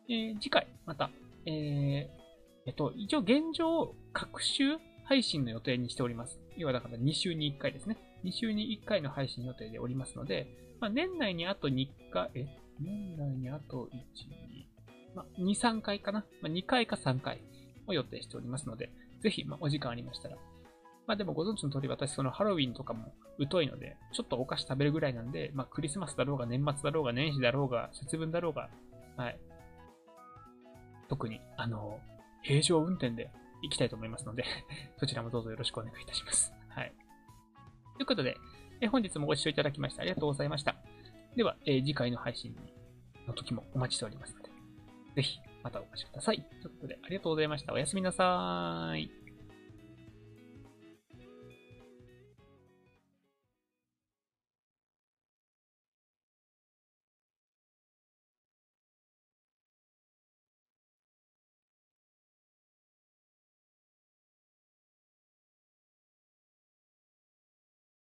えー、次回、また、えー、えっと、一応現状、各週配信の予定にしております。要はだから2週に1回ですね。2週に1回の配信予定でおりますので、まあ、年内にあと2回、え、年内にあと1、2、まあ、2、3回かな。まあ、2回か3回を予定しておりますので、ぜひ、まあ、お時間ありましたら。まあでもご存知の通り私そのハロウィンとかも疎いので、ちょっとお菓子食べるぐらいなんで、まあクリスマスだろうが年末だろうが年始だろうが節分だろうが、はい。特に、あの、平常運転で行きたいと思いますので <laughs> そちらもどうぞよろしくお願いいたします。はい。ということで、え本日もご視聴いただきましてありがとうございました。では、え次回の配信の時もお待ちしておりますので、ぜひまたお越しください。ということで、ありがとうございました。おやすみなさーい。